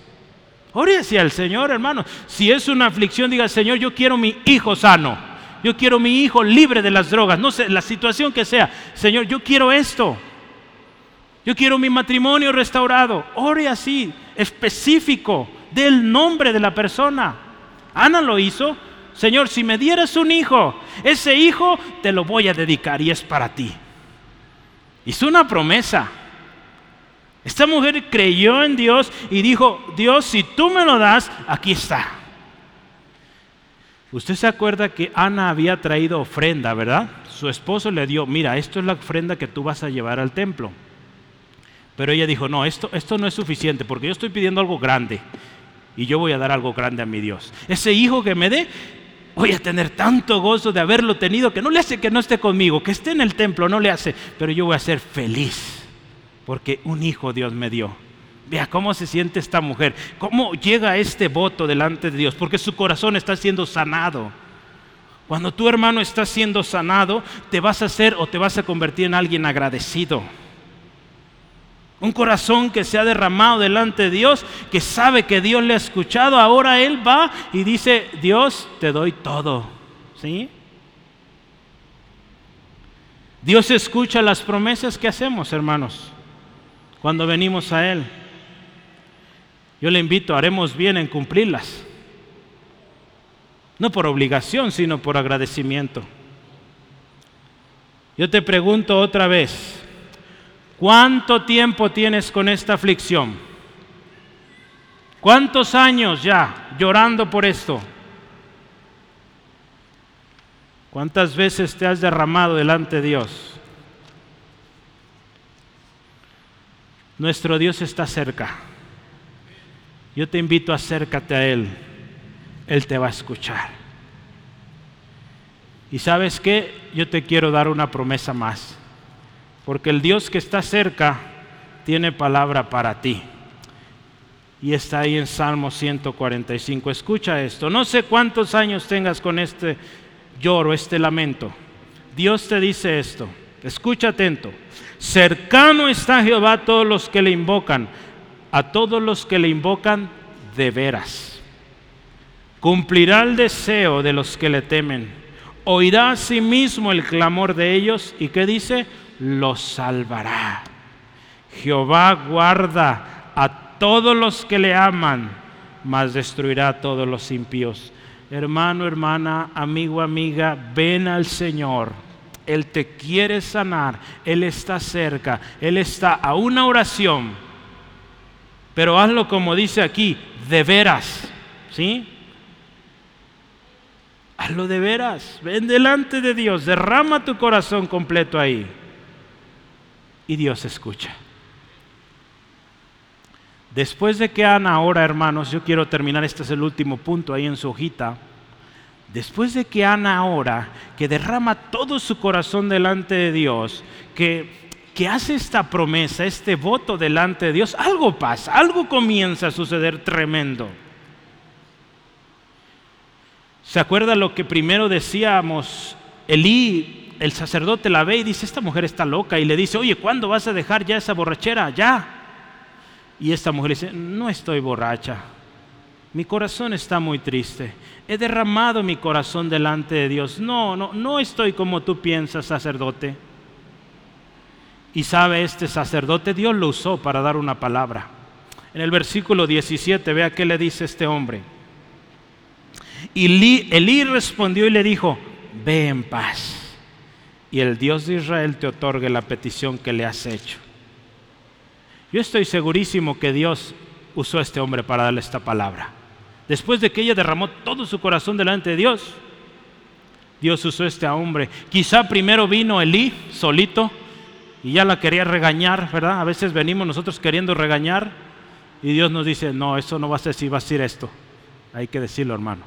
Ore hacia el Señor, hermano. Si es una aflicción, diga, Señor, yo quiero mi hijo sano. Yo quiero mi hijo libre de las drogas. No sé, la situación que sea. Señor, yo quiero esto. Yo quiero mi matrimonio restaurado. Ore así, específico, del nombre de la persona. Ana lo hizo. Señor, si me dieras un hijo, ese hijo te lo voy a dedicar y es para ti. Hizo una promesa. Esta mujer creyó en Dios y dijo, Dios, si tú me lo das, aquí está. Usted se acuerda que Ana había traído ofrenda, ¿verdad? Su esposo le dio, mira, esto es la ofrenda que tú vas a llevar al templo. Pero ella dijo, no, esto, esto no es suficiente porque yo estoy pidiendo algo grande y yo voy a dar algo grande a mi Dios. Ese hijo que me dé, voy a tener tanto gozo de haberlo tenido que no le hace que no esté conmigo, que esté en el templo, no le hace, pero yo voy a ser feliz porque un hijo Dios me dio. Vea cómo se siente esta mujer, cómo llega este voto delante de Dios, porque su corazón está siendo sanado. Cuando tu hermano está siendo sanado, te vas a hacer o te vas a convertir en alguien agradecido. Un corazón que se ha derramado delante de Dios, que sabe que Dios le ha escuchado, ahora él va y dice, Dios, te doy todo. ¿Sí? Dios escucha las promesas que hacemos, hermanos, cuando venimos a Él. Yo le invito, haremos bien en cumplirlas. No por obligación, sino por agradecimiento. Yo te pregunto otra vez, ¿Cuánto tiempo tienes con esta aflicción? ¿Cuántos años ya llorando por esto? ¿Cuántas veces te has derramado delante de Dios? Nuestro Dios está cerca. Yo te invito, acércate a Él. Él te va a escuchar. Y sabes qué? Yo te quiero dar una promesa más porque el Dios que está cerca tiene palabra para ti. Y está ahí en Salmo 145. Escucha esto. No sé cuántos años tengas con este lloro, este lamento. Dios te dice esto. Escucha atento. Cercano está Jehová a todos los que le invocan, a todos los que le invocan de veras. Cumplirá el deseo de los que le temen. Oirá a sí mismo el clamor de ellos. ¿Y qué dice? Los salvará. Jehová guarda a todos los que le aman, mas destruirá a todos los impíos. Hermano, hermana, amigo, amiga, ven al Señor. Él te quiere sanar, Él está cerca, Él está a una oración. Pero hazlo como dice aquí, de veras, ¿sí? Hazlo de veras, ven delante de Dios, derrama tu corazón completo ahí y Dios escucha. Después de que Ana ahora, hermanos, yo quiero terminar, este es el último punto ahí en su hojita. Después de que Ana ahora, que derrama todo su corazón delante de Dios, que, que hace esta promesa, este voto delante de Dios, algo pasa, algo comienza a suceder tremendo. ¿Se acuerda lo que primero decíamos? Elí el sacerdote la ve y dice, esta mujer está loca, y le dice, oye, ¿cuándo vas a dejar ya esa borrachera? Ya. Y esta mujer dice, no estoy borracha, mi corazón está muy triste, he derramado mi corazón delante de Dios, no, no, no estoy como tú piensas, sacerdote. Y sabe, este sacerdote Dios lo usó para dar una palabra. En el versículo 17, vea qué le dice este hombre. Y Elí respondió y le dijo, ve en paz. Y el Dios de Israel te otorgue la petición que le has hecho. Yo estoy segurísimo que Dios usó a este hombre para darle esta palabra. Después de que ella derramó todo su corazón delante de Dios, Dios usó a este hombre. Quizá primero vino Elí solito y ya la quería regañar, ¿verdad? A veces venimos nosotros queriendo regañar y Dios nos dice, no, eso no va a ser así, va a decir esto. Hay que decirlo, hermano.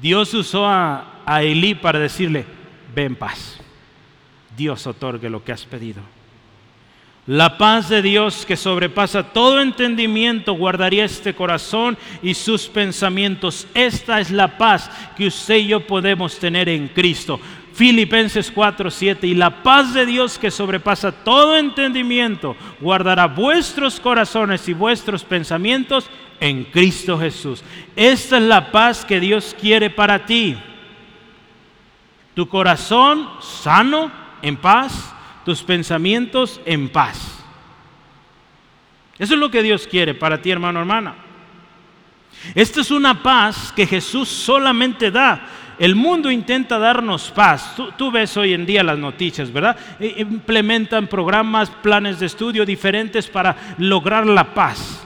Dios usó a, a Elí para decirle, ve en paz. Dios otorgue lo que has pedido. La paz de Dios que sobrepasa todo entendimiento guardaría este corazón y sus pensamientos. Esta es la paz que usted y yo podemos tener en Cristo. Filipenses 4, 7. Y la paz de Dios que sobrepasa todo entendimiento guardará vuestros corazones y vuestros pensamientos en Cristo Jesús. Esta es la paz que Dios quiere para ti. Tu corazón sano, en paz tus pensamientos en paz. Eso es lo que Dios quiere para ti, hermano, hermana. Esta es una paz que Jesús solamente da. El mundo intenta darnos paz. Tú, ves hoy en día las noticias, ¿verdad? E, implementan programas, planes de estudio diferentes para lograr la paz.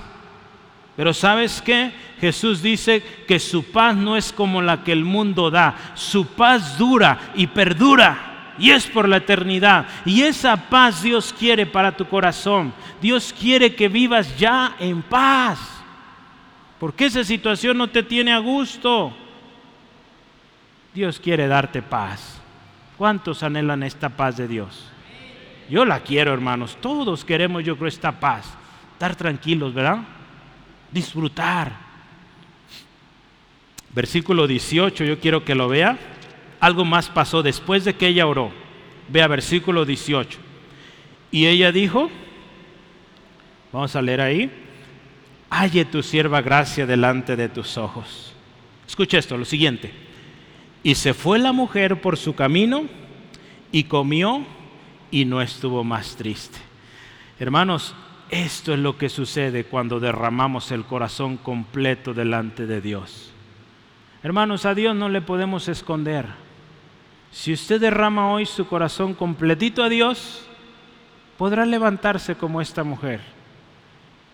Pero ¿sabes qué? Jesús dice que su paz no es como la que el mundo da. Su paz dura y perdura y es por la eternidad. Y esa paz Dios quiere para tu corazón. Dios quiere que vivas ya en paz. Porque esa situación no te tiene a gusto. Dios quiere darte paz. ¿Cuántos anhelan esta paz de Dios? Yo la quiero, hermanos. Todos queremos, yo creo, esta paz. Estar tranquilos, ¿verdad? Disfrutar. Versículo 18, yo quiero que lo vea algo más pasó después de que ella oró. Vea versículo 18. Y ella dijo, vamos a leer ahí, halle tu sierva gracia delante de tus ojos. Escucha esto, lo siguiente. Y se fue la mujer por su camino y comió y no estuvo más triste. Hermanos, esto es lo que sucede cuando derramamos el corazón completo delante de Dios. Hermanos, a Dios no le podemos esconder. Si usted derrama hoy su corazón completito a Dios, podrá levantarse como esta mujer.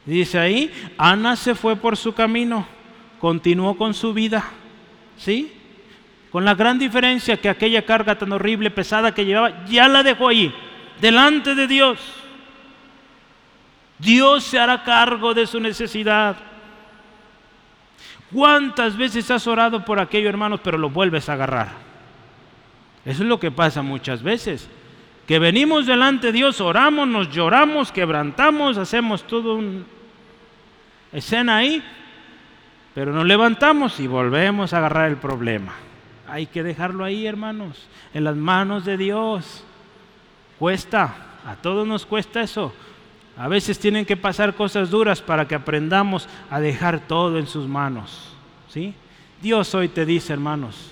Dice ahí, Ana se fue por su camino, continuó con su vida, ¿sí? Con la gran diferencia que aquella carga tan horrible, pesada que llevaba, ya la dejó ahí, delante de Dios. Dios se hará cargo de su necesidad. ¿Cuántas veces has orado por aquello, hermanos, pero lo vuelves a agarrar? Eso es lo que pasa muchas veces. Que venimos delante de Dios, oramos, nos lloramos, quebrantamos, hacemos todo un escena ahí, pero nos levantamos y volvemos a agarrar el problema. Hay que dejarlo ahí, hermanos, en las manos de Dios. Cuesta, a todos nos cuesta eso. A veces tienen que pasar cosas duras para que aprendamos a dejar todo en sus manos. ¿sí? Dios hoy te dice, hermanos,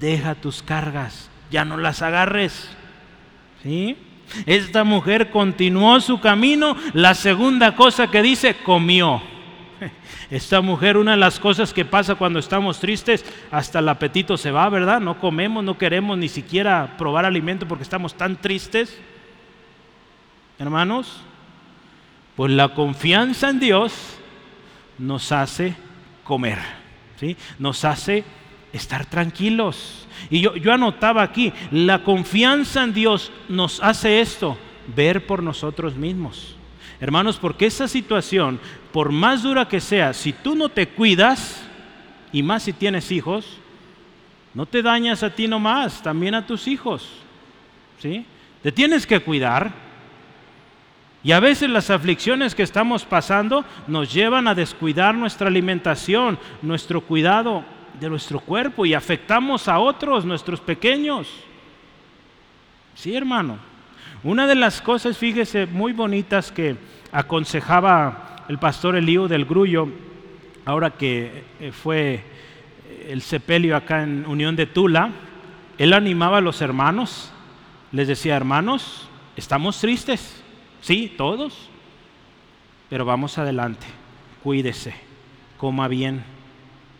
deja tus cargas, ya no las agarres. ¿Sí? Esta mujer continuó su camino. La segunda cosa que dice, comió. Esta mujer, una de las cosas que pasa cuando estamos tristes, hasta el apetito se va, ¿verdad? No comemos, no queremos ni siquiera probar alimento porque estamos tan tristes. Hermanos, pues la confianza en Dios nos hace comer, ¿sí? Nos hace estar tranquilos. Y yo, yo anotaba aquí, la confianza en Dios nos hace esto, ver por nosotros mismos. Hermanos, porque esa situación, por más dura que sea, si tú no te cuidas, y más si tienes hijos, no te dañas a ti nomás, también a tus hijos. ¿Sí? Te tienes que cuidar. Y a veces las aflicciones que estamos pasando nos llevan a descuidar nuestra alimentación, nuestro cuidado de nuestro cuerpo y afectamos a otros, nuestros pequeños. Sí, hermano. Una de las cosas, fíjese, muy bonitas que aconsejaba el pastor Elío del Grullo, ahora que eh, fue el sepelio acá en Unión de Tula, él animaba a los hermanos, les decía, hermanos, estamos tristes, sí, todos, pero vamos adelante, cuídese, coma bien,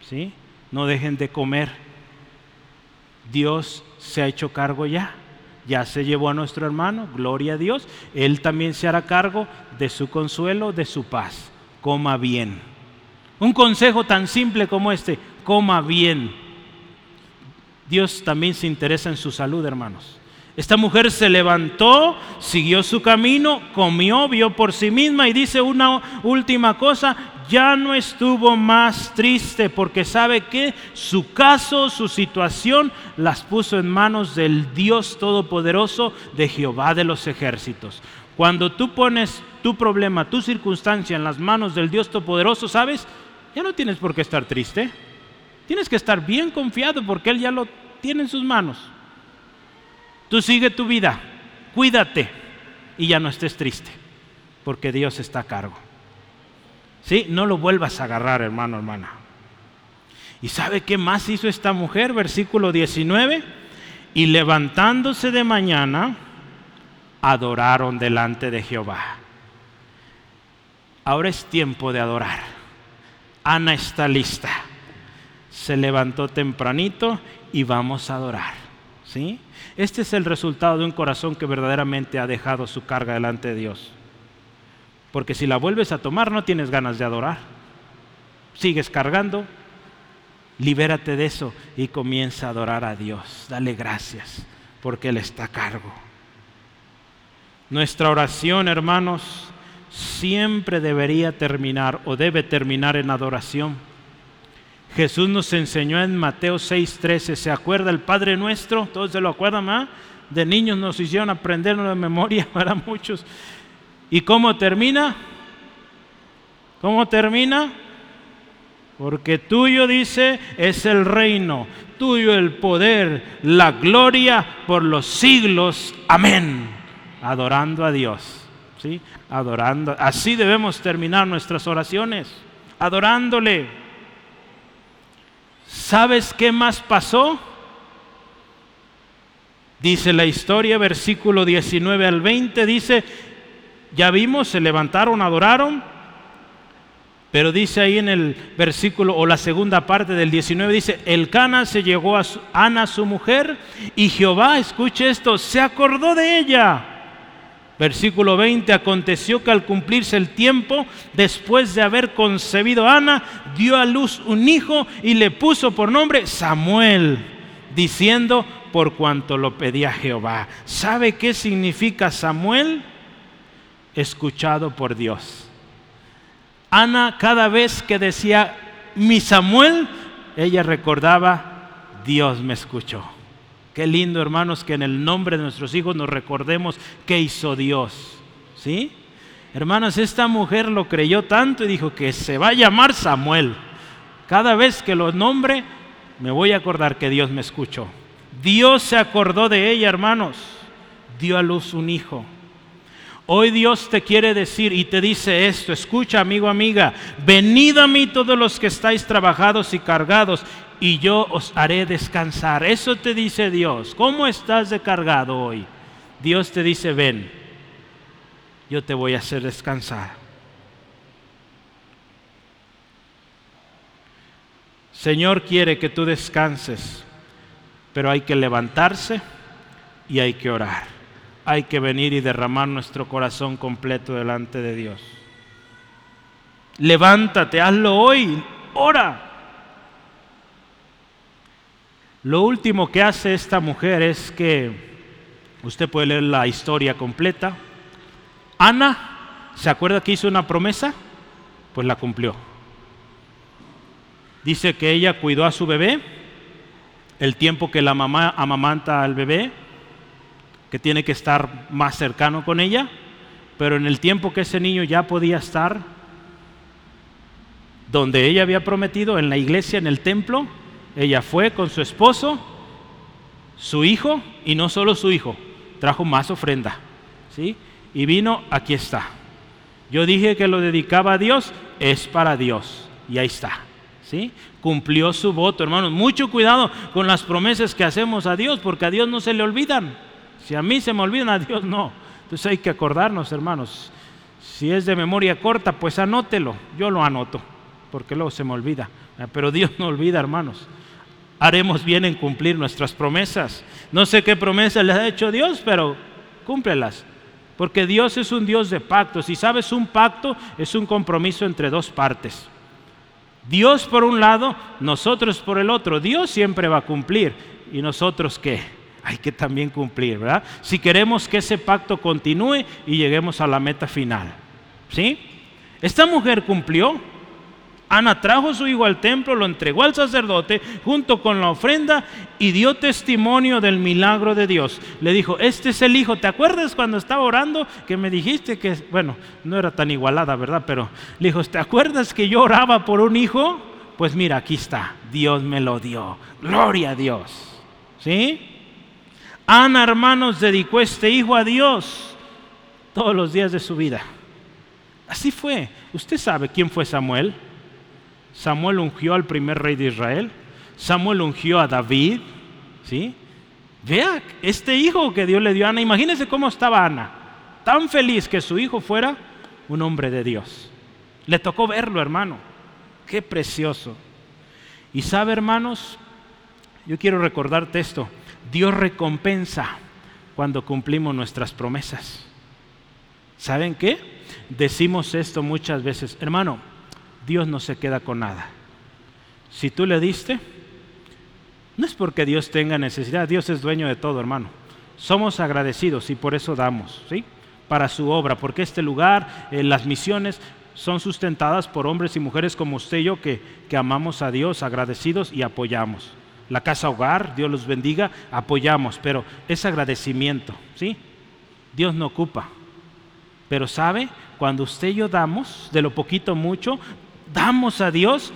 ¿sí? No dejen de comer. Dios se ha hecho cargo ya, ya se llevó a nuestro hermano, gloria a Dios, Él también se hará cargo de su consuelo, de su paz, coma bien. Un consejo tan simple como este, coma bien. Dios también se interesa en su salud, hermanos. Esta mujer se levantó, siguió su camino, comió, vio por sí misma y dice una última cosa, ya no estuvo más triste porque sabe que su caso, su situación, las puso en manos del Dios Todopoderoso de Jehová de los ejércitos. Cuando tú pones tu problema, tu circunstancia en las manos del Dios Todopoderoso, ¿sabes? Ya no tienes por qué estar triste. Tienes que estar bien confiado porque Él ya lo tiene en sus manos. Tú sigue tu vida, cuídate y ya no estés triste, porque Dios está a cargo. ¿Sí? No lo vuelvas a agarrar, hermano, hermana. ¿Y sabe qué más hizo esta mujer? Versículo 19. Y levantándose de mañana, adoraron delante de Jehová. Ahora es tiempo de adorar. Ana está lista. Se levantó tempranito y vamos a adorar. ¿Sí? Este es el resultado de un corazón que verdaderamente ha dejado su carga delante de Dios. Porque si la vuelves a tomar no tienes ganas de adorar. Sigues cargando, libérate de eso y comienza a adorar a Dios. Dale gracias porque Él está a cargo. Nuestra oración, hermanos, siempre debería terminar o debe terminar en adoración. Jesús nos enseñó en Mateo 6:13, ¿se acuerda el Padre Nuestro? ¿Todos se lo acuerdan? más? De niños nos hicieron aprenderlo de memoria para muchos. ¿Y cómo termina? ¿Cómo termina? Porque tuyo, dice, es el reino, tuyo el poder, la gloria por los siglos. Amén. Adorando a Dios. ¿Sí? Adorando. Así debemos terminar nuestras oraciones. Adorándole. ¿Sabes qué más pasó? Dice la historia, versículo 19 al 20, dice, ya vimos, se levantaron, adoraron, pero dice ahí en el versículo o la segunda parte del 19, dice, el Cana se llegó a Ana, su mujer, y Jehová, escuche esto, se acordó de ella Versículo 20, aconteció que al cumplirse el tiempo, después de haber concebido a Ana, dio a luz un hijo y le puso por nombre Samuel, diciendo, por cuanto lo pedía Jehová. ¿Sabe qué significa Samuel? Escuchado por Dios. Ana cada vez que decía, mi Samuel, ella recordaba, Dios me escuchó. Qué lindo, hermanos, que en el nombre de nuestros hijos nos recordemos qué hizo Dios. ¿Sí? Hermanos, esta mujer lo creyó tanto y dijo que se va a llamar Samuel. Cada vez que lo nombre, me voy a acordar que Dios me escuchó. Dios se acordó de ella, hermanos. Dio a luz un hijo. Hoy Dios te quiere decir y te dice esto, escucha amigo, amiga, venid a mí todos los que estáis trabajados y cargados y yo os haré descansar. Eso te dice Dios. ¿Cómo estás de cargado hoy? Dios te dice, ven, yo te voy a hacer descansar. Señor quiere que tú descanses, pero hay que levantarse y hay que orar. Hay que venir y derramar nuestro corazón completo delante de Dios. Levántate, hazlo hoy, ora. Lo último que hace esta mujer es que, usted puede leer la historia completa, Ana, ¿se acuerda que hizo una promesa? Pues la cumplió. Dice que ella cuidó a su bebé el tiempo que la mamá amamanta al bebé, que tiene que estar más cercano con ella, pero en el tiempo que ese niño ya podía estar donde ella había prometido, en la iglesia, en el templo, ella fue con su esposo, su hijo, y no solo su hijo, trajo más ofrenda. ¿sí? Y vino, aquí está. Yo dije que lo dedicaba a Dios, es para Dios. Y ahí está. ¿sí? Cumplió su voto, hermanos. Mucho cuidado con las promesas que hacemos a Dios, porque a Dios no se le olvidan. Si a mí se me olvidan, a Dios no. Entonces hay que acordarnos, hermanos. Si es de memoria corta, pues anótelo. Yo lo anoto, porque luego se me olvida. Pero Dios no olvida, hermanos. Haremos bien en cumplir nuestras promesas. No sé qué promesas les ha hecho Dios, pero cúmplelas. Porque Dios es un Dios de pactos. Y sabes, un pacto es un compromiso entre dos partes. Dios por un lado, nosotros por el otro. Dios siempre va a cumplir. ¿Y nosotros qué? Hay que también cumplir, ¿verdad? Si queremos que ese pacto continúe y lleguemos a la meta final. ¿Sí? Esta mujer cumplió. Ana trajo a su hijo al templo, lo entregó al sacerdote junto con la ofrenda y dio testimonio del milagro de Dios. Le dijo, este es el hijo, ¿te acuerdas cuando estaba orando que me dijiste que, bueno, no era tan igualada, ¿verdad? Pero le dijo, ¿te acuerdas que yo oraba por un hijo? Pues mira, aquí está, Dios me lo dio. Gloria a Dios. ¿Sí? Ana, hermanos, dedicó este hijo a Dios todos los días de su vida. Así fue. ¿Usted sabe quién fue Samuel? Samuel ungió al primer rey de Israel. Samuel ungió a David. ¿Sí? Vea, este hijo que Dios le dio a Ana, imagínese cómo estaba Ana. Tan feliz que su hijo fuera un hombre de Dios. Le tocó verlo, hermano. Qué precioso. Y sabe, hermanos, yo quiero recordarte esto. Dios recompensa cuando cumplimos nuestras promesas. ¿Saben qué? Decimos esto muchas veces. Hermano, Dios no se queda con nada. Si tú le diste, no es porque Dios tenga necesidad, Dios es dueño de todo, hermano. Somos agradecidos y por eso damos, ¿sí? Para su obra, porque este lugar, eh, las misiones son sustentadas por hombres y mujeres como usted y yo que, que amamos a Dios, agradecidos y apoyamos. La casa hogar, Dios los bendiga, apoyamos, pero es agradecimiento, ¿sí? Dios no ocupa. Pero sabe, cuando usted y yo damos, de lo poquito mucho, damos a Dios,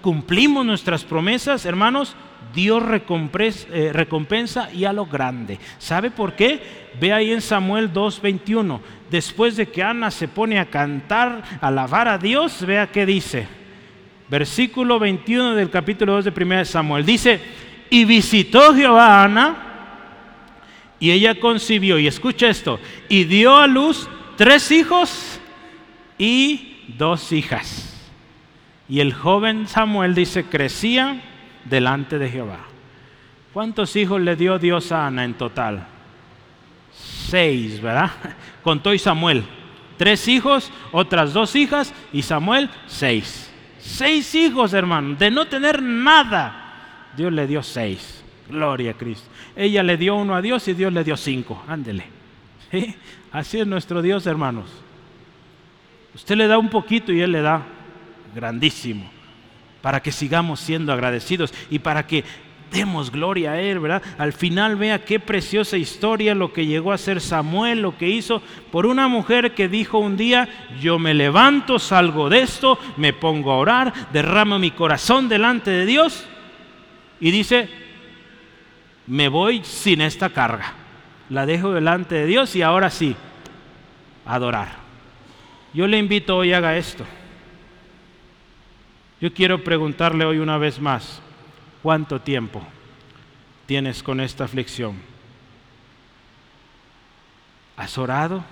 cumplimos nuestras promesas, hermanos, Dios eh, recompensa y a lo grande. ¿Sabe por qué? Ve ahí en Samuel 2.21. Después de que Ana se pone a cantar, alabar a Dios, vea qué dice. Versículo 21 del capítulo 2 de 1 Samuel. Dice, y visitó Jehová a Ana y ella concibió, y escucha esto, y dio a luz tres hijos y dos hijas. Y el joven Samuel dice, crecía delante de Jehová. ¿Cuántos hijos le dio Dios a Ana en total? Seis, ¿verdad? Contó y Samuel. Tres hijos, otras dos hijas y Samuel seis. Seis hijos, hermano, de no tener nada. Dios le dio seis. Gloria a Cristo. Ella le dio uno a Dios y Dios le dio cinco. Ándele. Así es nuestro Dios, hermanos. Usted le da un poquito y Él le da grandísimo, para que sigamos siendo agradecidos y para que demos gloria a Él, ¿verdad? Al final vea qué preciosa historia lo que llegó a ser Samuel, lo que hizo por una mujer que dijo un día, yo me levanto, salgo de esto, me pongo a orar, derramo mi corazón delante de Dios y dice, me voy sin esta carga, la dejo delante de Dios y ahora sí, adorar. Yo le invito hoy haga esto. Yo quiero preguntarle hoy una vez más, ¿cuánto tiempo tienes con esta aflicción? ¿Has orado?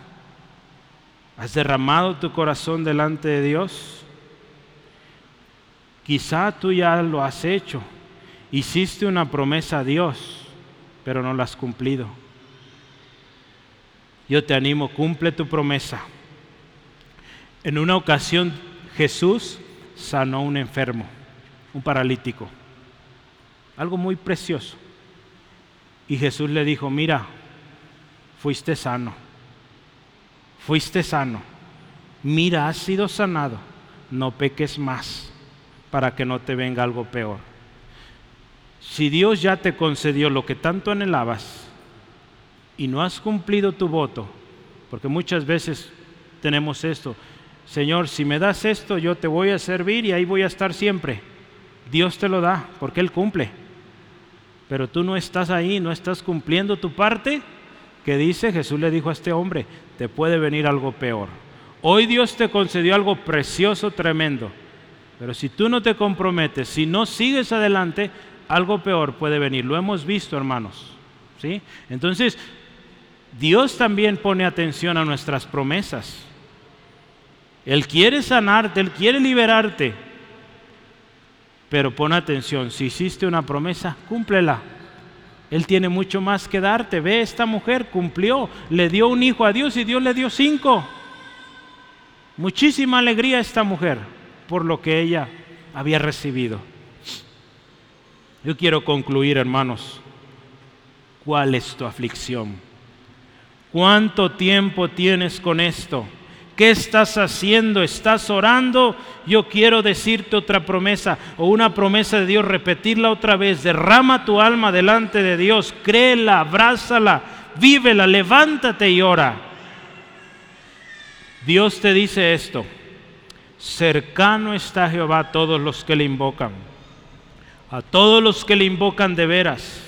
¿Has derramado tu corazón delante de Dios? Quizá tú ya lo has hecho. Hiciste una promesa a Dios, pero no la has cumplido. Yo te animo, cumple tu promesa. En una ocasión Jesús sanó a un enfermo, un paralítico. Algo muy precioso. Y Jesús le dijo, mira, fuiste sano, fuiste sano, mira, has sido sanado, no peques más para que no te venga algo peor. Si Dios ya te concedió lo que tanto anhelabas y no has cumplido tu voto, porque muchas veces tenemos esto, Señor, si me das esto, yo te voy a servir y ahí voy a estar siempre. Dios te lo da porque Él cumple. Pero tú no estás ahí, no estás cumpliendo tu parte. Que dice, Jesús le dijo a este hombre, te puede venir algo peor. Hoy Dios te concedió algo precioso, tremendo. Pero si tú no te comprometes, si no sigues adelante, algo peor puede venir. Lo hemos visto, hermanos. ¿Sí? Entonces, Dios también pone atención a nuestras promesas. Él quiere sanarte, Él quiere liberarte. Pero pon atención, si hiciste una promesa, cúmplela. Él tiene mucho más que darte. Ve, esta mujer cumplió, le dio un hijo a Dios y Dios le dio cinco. Muchísima alegría a esta mujer por lo que ella había recibido. Yo quiero concluir, hermanos. ¿Cuál es tu aflicción? ¿Cuánto tiempo tienes con esto? ¿Qué estás haciendo? ¿Estás orando? Yo quiero decirte otra promesa o una promesa de Dios, repetirla otra vez. Derrama tu alma delante de Dios, créela, abrázala, vívela, levántate y ora. Dios te dice esto, cercano está Jehová a todos los que le invocan, a todos los que le invocan de veras.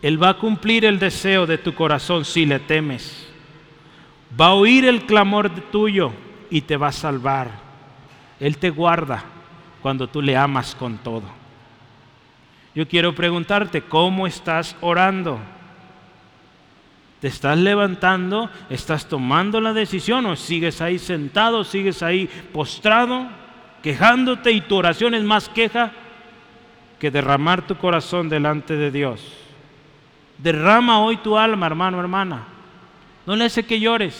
Él va a cumplir el deseo de tu corazón si le temes va a oír el clamor tuyo y te va a salvar. Él te guarda cuando tú le amas con todo. Yo quiero preguntarte, ¿cómo estás orando? ¿Te estás levantando? ¿Estás tomando la decisión o sigues ahí sentado, sigues ahí postrado, quejándote y tu oración es más queja que derramar tu corazón delante de Dios? Derrama hoy tu alma, hermano, hermana. No le hace que llores.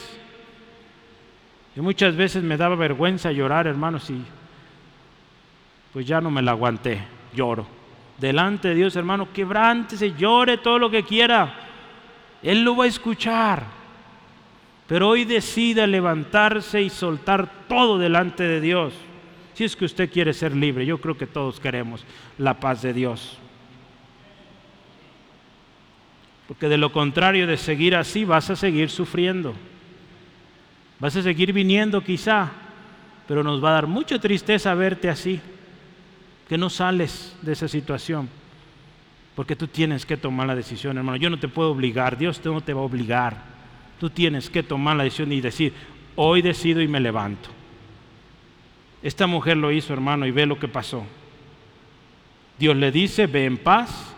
Y muchas veces me daba vergüenza llorar, hermanos, y pues ya no me la aguanté, lloro. Delante de Dios, hermano, quebrántese, llore todo lo que quiera. Él lo va a escuchar. Pero hoy decida levantarse y soltar todo delante de Dios. Si es que usted quiere ser libre, yo creo que todos queremos la paz de Dios. Porque de lo contrario de seguir así vas a seguir sufriendo. Vas a seguir viniendo quizá, pero nos va a dar mucha tristeza verte así, que no sales de esa situación. Porque tú tienes que tomar la decisión, hermano. Yo no te puedo obligar, Dios no te va a obligar. Tú tienes que tomar la decisión y decir, hoy decido y me levanto. Esta mujer lo hizo, hermano, y ve lo que pasó. Dios le dice, ve en paz,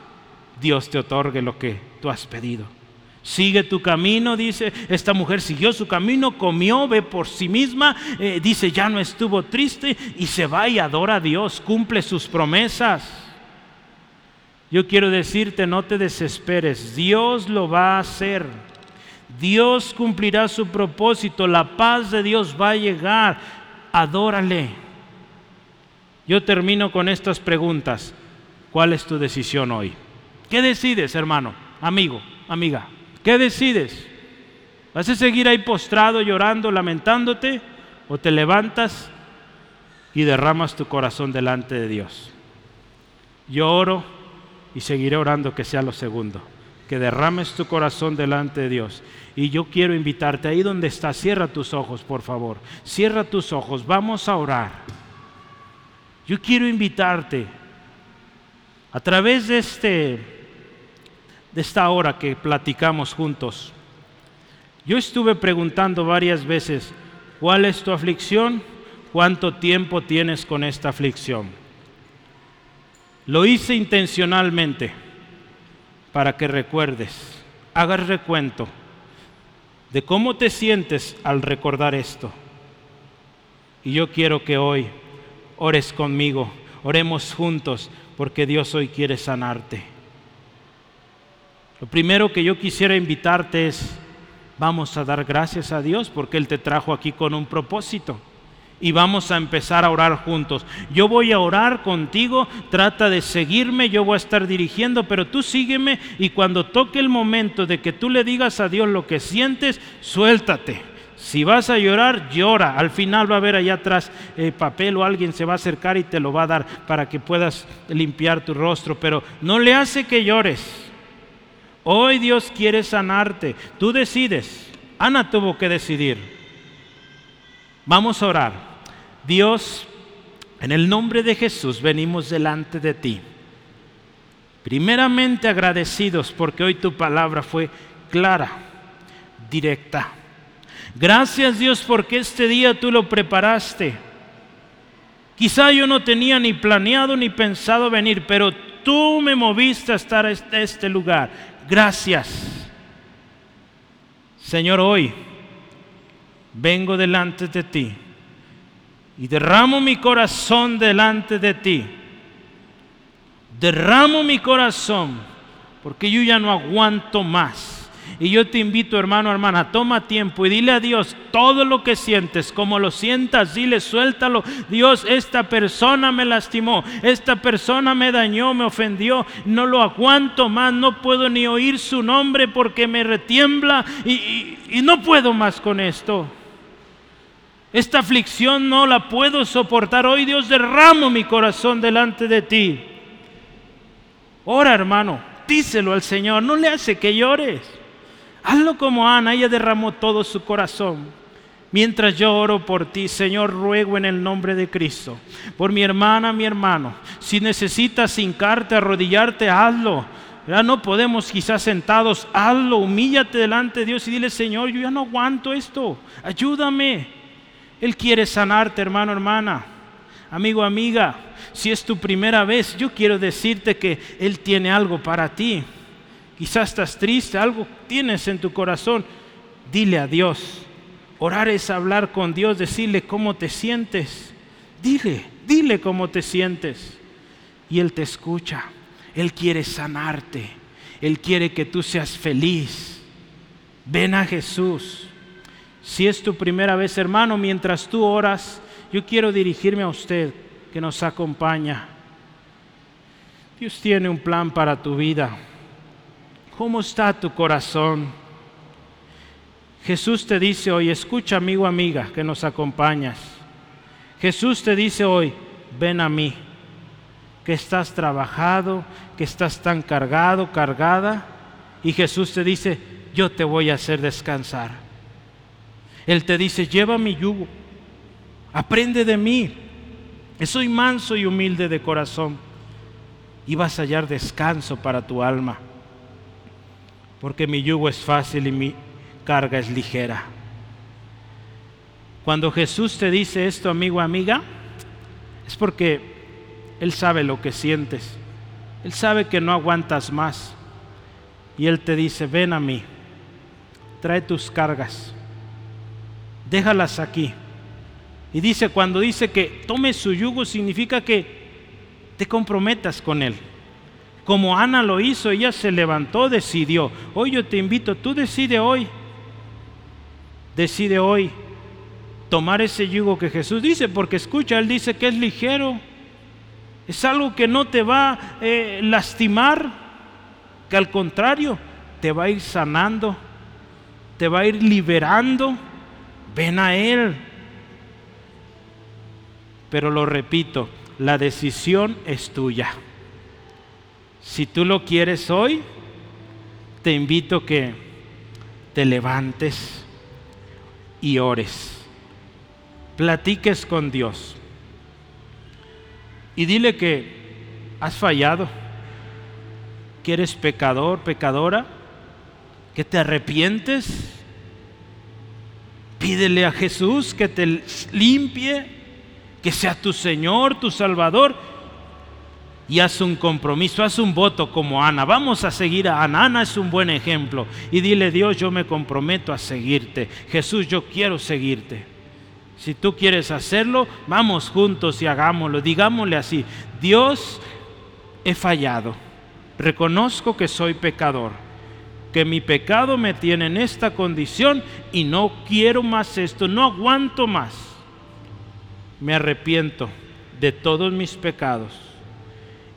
Dios te otorgue lo que tú has pedido. Sigue tu camino, dice, esta mujer siguió su camino, comió, ve por sí misma, eh, dice, ya no estuvo triste y se va y adora a Dios, cumple sus promesas. Yo quiero decirte, no te desesperes, Dios lo va a hacer. Dios cumplirá su propósito, la paz de Dios va a llegar, adórale. Yo termino con estas preguntas. ¿Cuál es tu decisión hoy? ¿Qué decides, hermano, amigo, amiga? ¿Qué decides? ¿Vas a seguir ahí postrado, llorando, lamentándote? ¿O te levantas y derramas tu corazón delante de Dios? Yo oro y seguiré orando que sea lo segundo. Que derrames tu corazón delante de Dios. Y yo quiero invitarte ahí donde estás. Cierra tus ojos, por favor. Cierra tus ojos. Vamos a orar. Yo quiero invitarte a través de este de esta hora que platicamos juntos, yo estuve preguntando varias veces, ¿cuál es tu aflicción? ¿Cuánto tiempo tienes con esta aflicción? Lo hice intencionalmente para que recuerdes, hagas recuento de cómo te sientes al recordar esto. Y yo quiero que hoy ores conmigo, oremos juntos, porque Dios hoy quiere sanarte. Lo primero que yo quisiera invitarte es, vamos a dar gracias a Dios porque Él te trajo aquí con un propósito. Y vamos a empezar a orar juntos. Yo voy a orar contigo, trata de seguirme, yo voy a estar dirigiendo, pero tú sígueme y cuando toque el momento de que tú le digas a Dios lo que sientes, suéltate. Si vas a llorar, llora. Al final va a haber allá atrás eh, papel o alguien se va a acercar y te lo va a dar para que puedas limpiar tu rostro, pero no le hace que llores. Hoy Dios quiere sanarte. Tú decides. Ana tuvo que decidir. Vamos a orar. Dios, en el nombre de Jesús venimos delante de ti. Primeramente agradecidos porque hoy tu palabra fue clara, directa. Gracias Dios porque este día tú lo preparaste. Quizá yo no tenía ni planeado ni pensado venir, pero tú me moviste a estar en este lugar gracias. Señor, hoy vengo delante de ti y derramo mi corazón delante de ti. Derramo mi corazón porque yo ya no aguanto más. Y yo te invito, hermano, hermana, toma tiempo y dile a Dios todo lo que sientes, como lo sientas, dile, suéltalo. Dios, esta persona me lastimó, esta persona me dañó, me ofendió, no lo aguanto más, no puedo ni oír su nombre porque me retiembla y, no puedo más con esto. Esta aflicción no la puedo soportar. Hoy Dios derramo mi corazón delante de ti. Ora, hermano, díselo al Señor, no le hace que llores. Hazlo como Ana, ella derramó todo su corazón. Mientras yo oro por ti, Señor, ruego en el nombre de Cristo, por mi hermana, mi hermano, si necesitas hincarte, arrodillarte, hazlo. Ya no podemos quizás sentados, hazlo, humíllate delante de Dios y dile, Señor, yo ya no aguanto esto, ayúdame. Él quiere sanarte, hermano, hermana, amigo, amiga. Si es tu primera vez, yo quiero decirte que Él tiene algo para ti. Quizás estás triste, algo tienes en tu corazón. Dile a Dios. Orar es hablar con Dios, decirle cómo te sientes. Dile, dile cómo te sientes. Y Él te escucha. Él quiere sanarte. Él quiere que tú seas feliz. Ven a Jesús. Si es tu primera vez, hermano, mientras tú oras, yo quiero dirigirme a usted que nos acompaña. Dios tiene un plan para tu vida. ¿Cómo está tu corazón? Jesús te dice hoy, escucha amigo, amiga, que nos acompañas. Jesús te dice hoy, ven a mí, que estás trabajado, que estás tan cargado, cargada. Y Jesús te dice, yo te voy a hacer descansar. Él te dice, lleva mi yugo, aprende de mí. Soy manso y humilde de corazón y vas a hallar descanso para tu alma porque mi yugo es fácil y mi carga es ligera. Cuando Jesús te dice esto, amigo, amiga, es porque Él sabe lo que sientes. Él sabe que no aguantas más. Y Él te dice, ven a mí, trae tus cargas, déjalas aquí. Y dice, cuando dice que tome su yugo, significa que te comprometas con Él como Ana lo hizo, ella se levantó, decidió. Hoy yo te invito, tú decide hoy, decide hoy tomar ese yugo que Jesús dice, porque escucha, Él dice que es ligero, es algo que no te va a eh, lastimar, que al contrario, te va a ir sanando, te va a ir liberando. Ven a Él. Pero lo repito, la decisión es tuya. Si tú lo quieres hoy, te invito que te levantes y ores. Platiques con Dios. Y dile que has fallado, que eres pecador, pecadora, que te arrepientes. Pídele a Jesús que te limpie, que sea tu Señor, tu Salvador y haz un compromiso, haz un voto como Ana. Vamos a seguir a Ana. Ana es un buen ejemplo. Y dile, Dios, yo me comprometo a seguirte. Jesús, yo quiero seguirte. Si tú quieres hacerlo, vamos juntos y hagámoslo. Digámosle así, Dios, he fallado. Reconozco que soy pecador, que mi pecado me tiene en esta condición y no quiero más esto, no aguanto más. Me arrepiento de todos mis pecados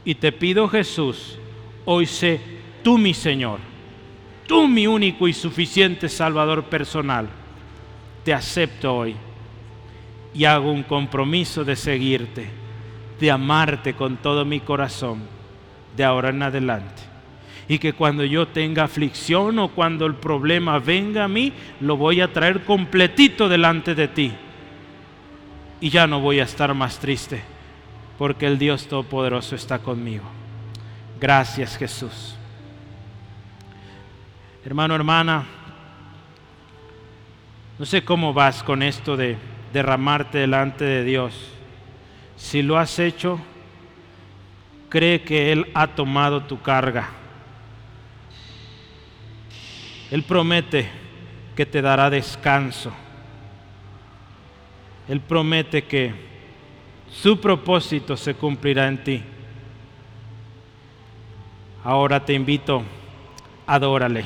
y te pido Jesús, hoy sé tú mi Señor, tú mi único y suficiente Salvador personal. Te acepto hoy y hago un compromiso de seguirte, de amarte con todo mi corazón, de ahora en adelante. Y que cuando yo tenga aflicción o cuando el problema venga a mí, lo voy a traer completito delante de ti. Y ya no voy a estar más triste porque el Dios Todopoderoso está conmigo. Gracias Jesús. Hermano, hermana, no sé cómo vas con esto de derramarte delante de Dios. Si lo has hecho, cree que Él ha tomado tu carga. Él promete que te dará descanso. Él promete que su propósito se cumplirá en ti. Ahora te invito, adórale.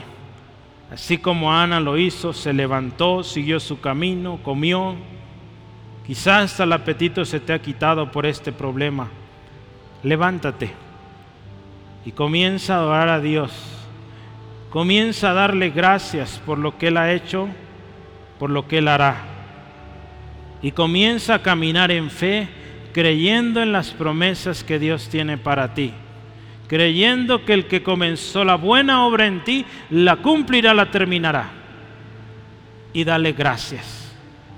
Así como Ana lo hizo, se levantó, siguió su camino, comió. Quizás hasta el apetito se te ha quitado por este problema. Levántate y comienza a adorar a Dios. Comienza a darle gracias por lo que Él ha hecho, por lo que Él hará. Y comienza a caminar en fe, creyendo en las promesas que Dios tiene para ti creyendo que el que comenzó la buena obra en ti, la cumplirá, la terminará. Y dale gracias.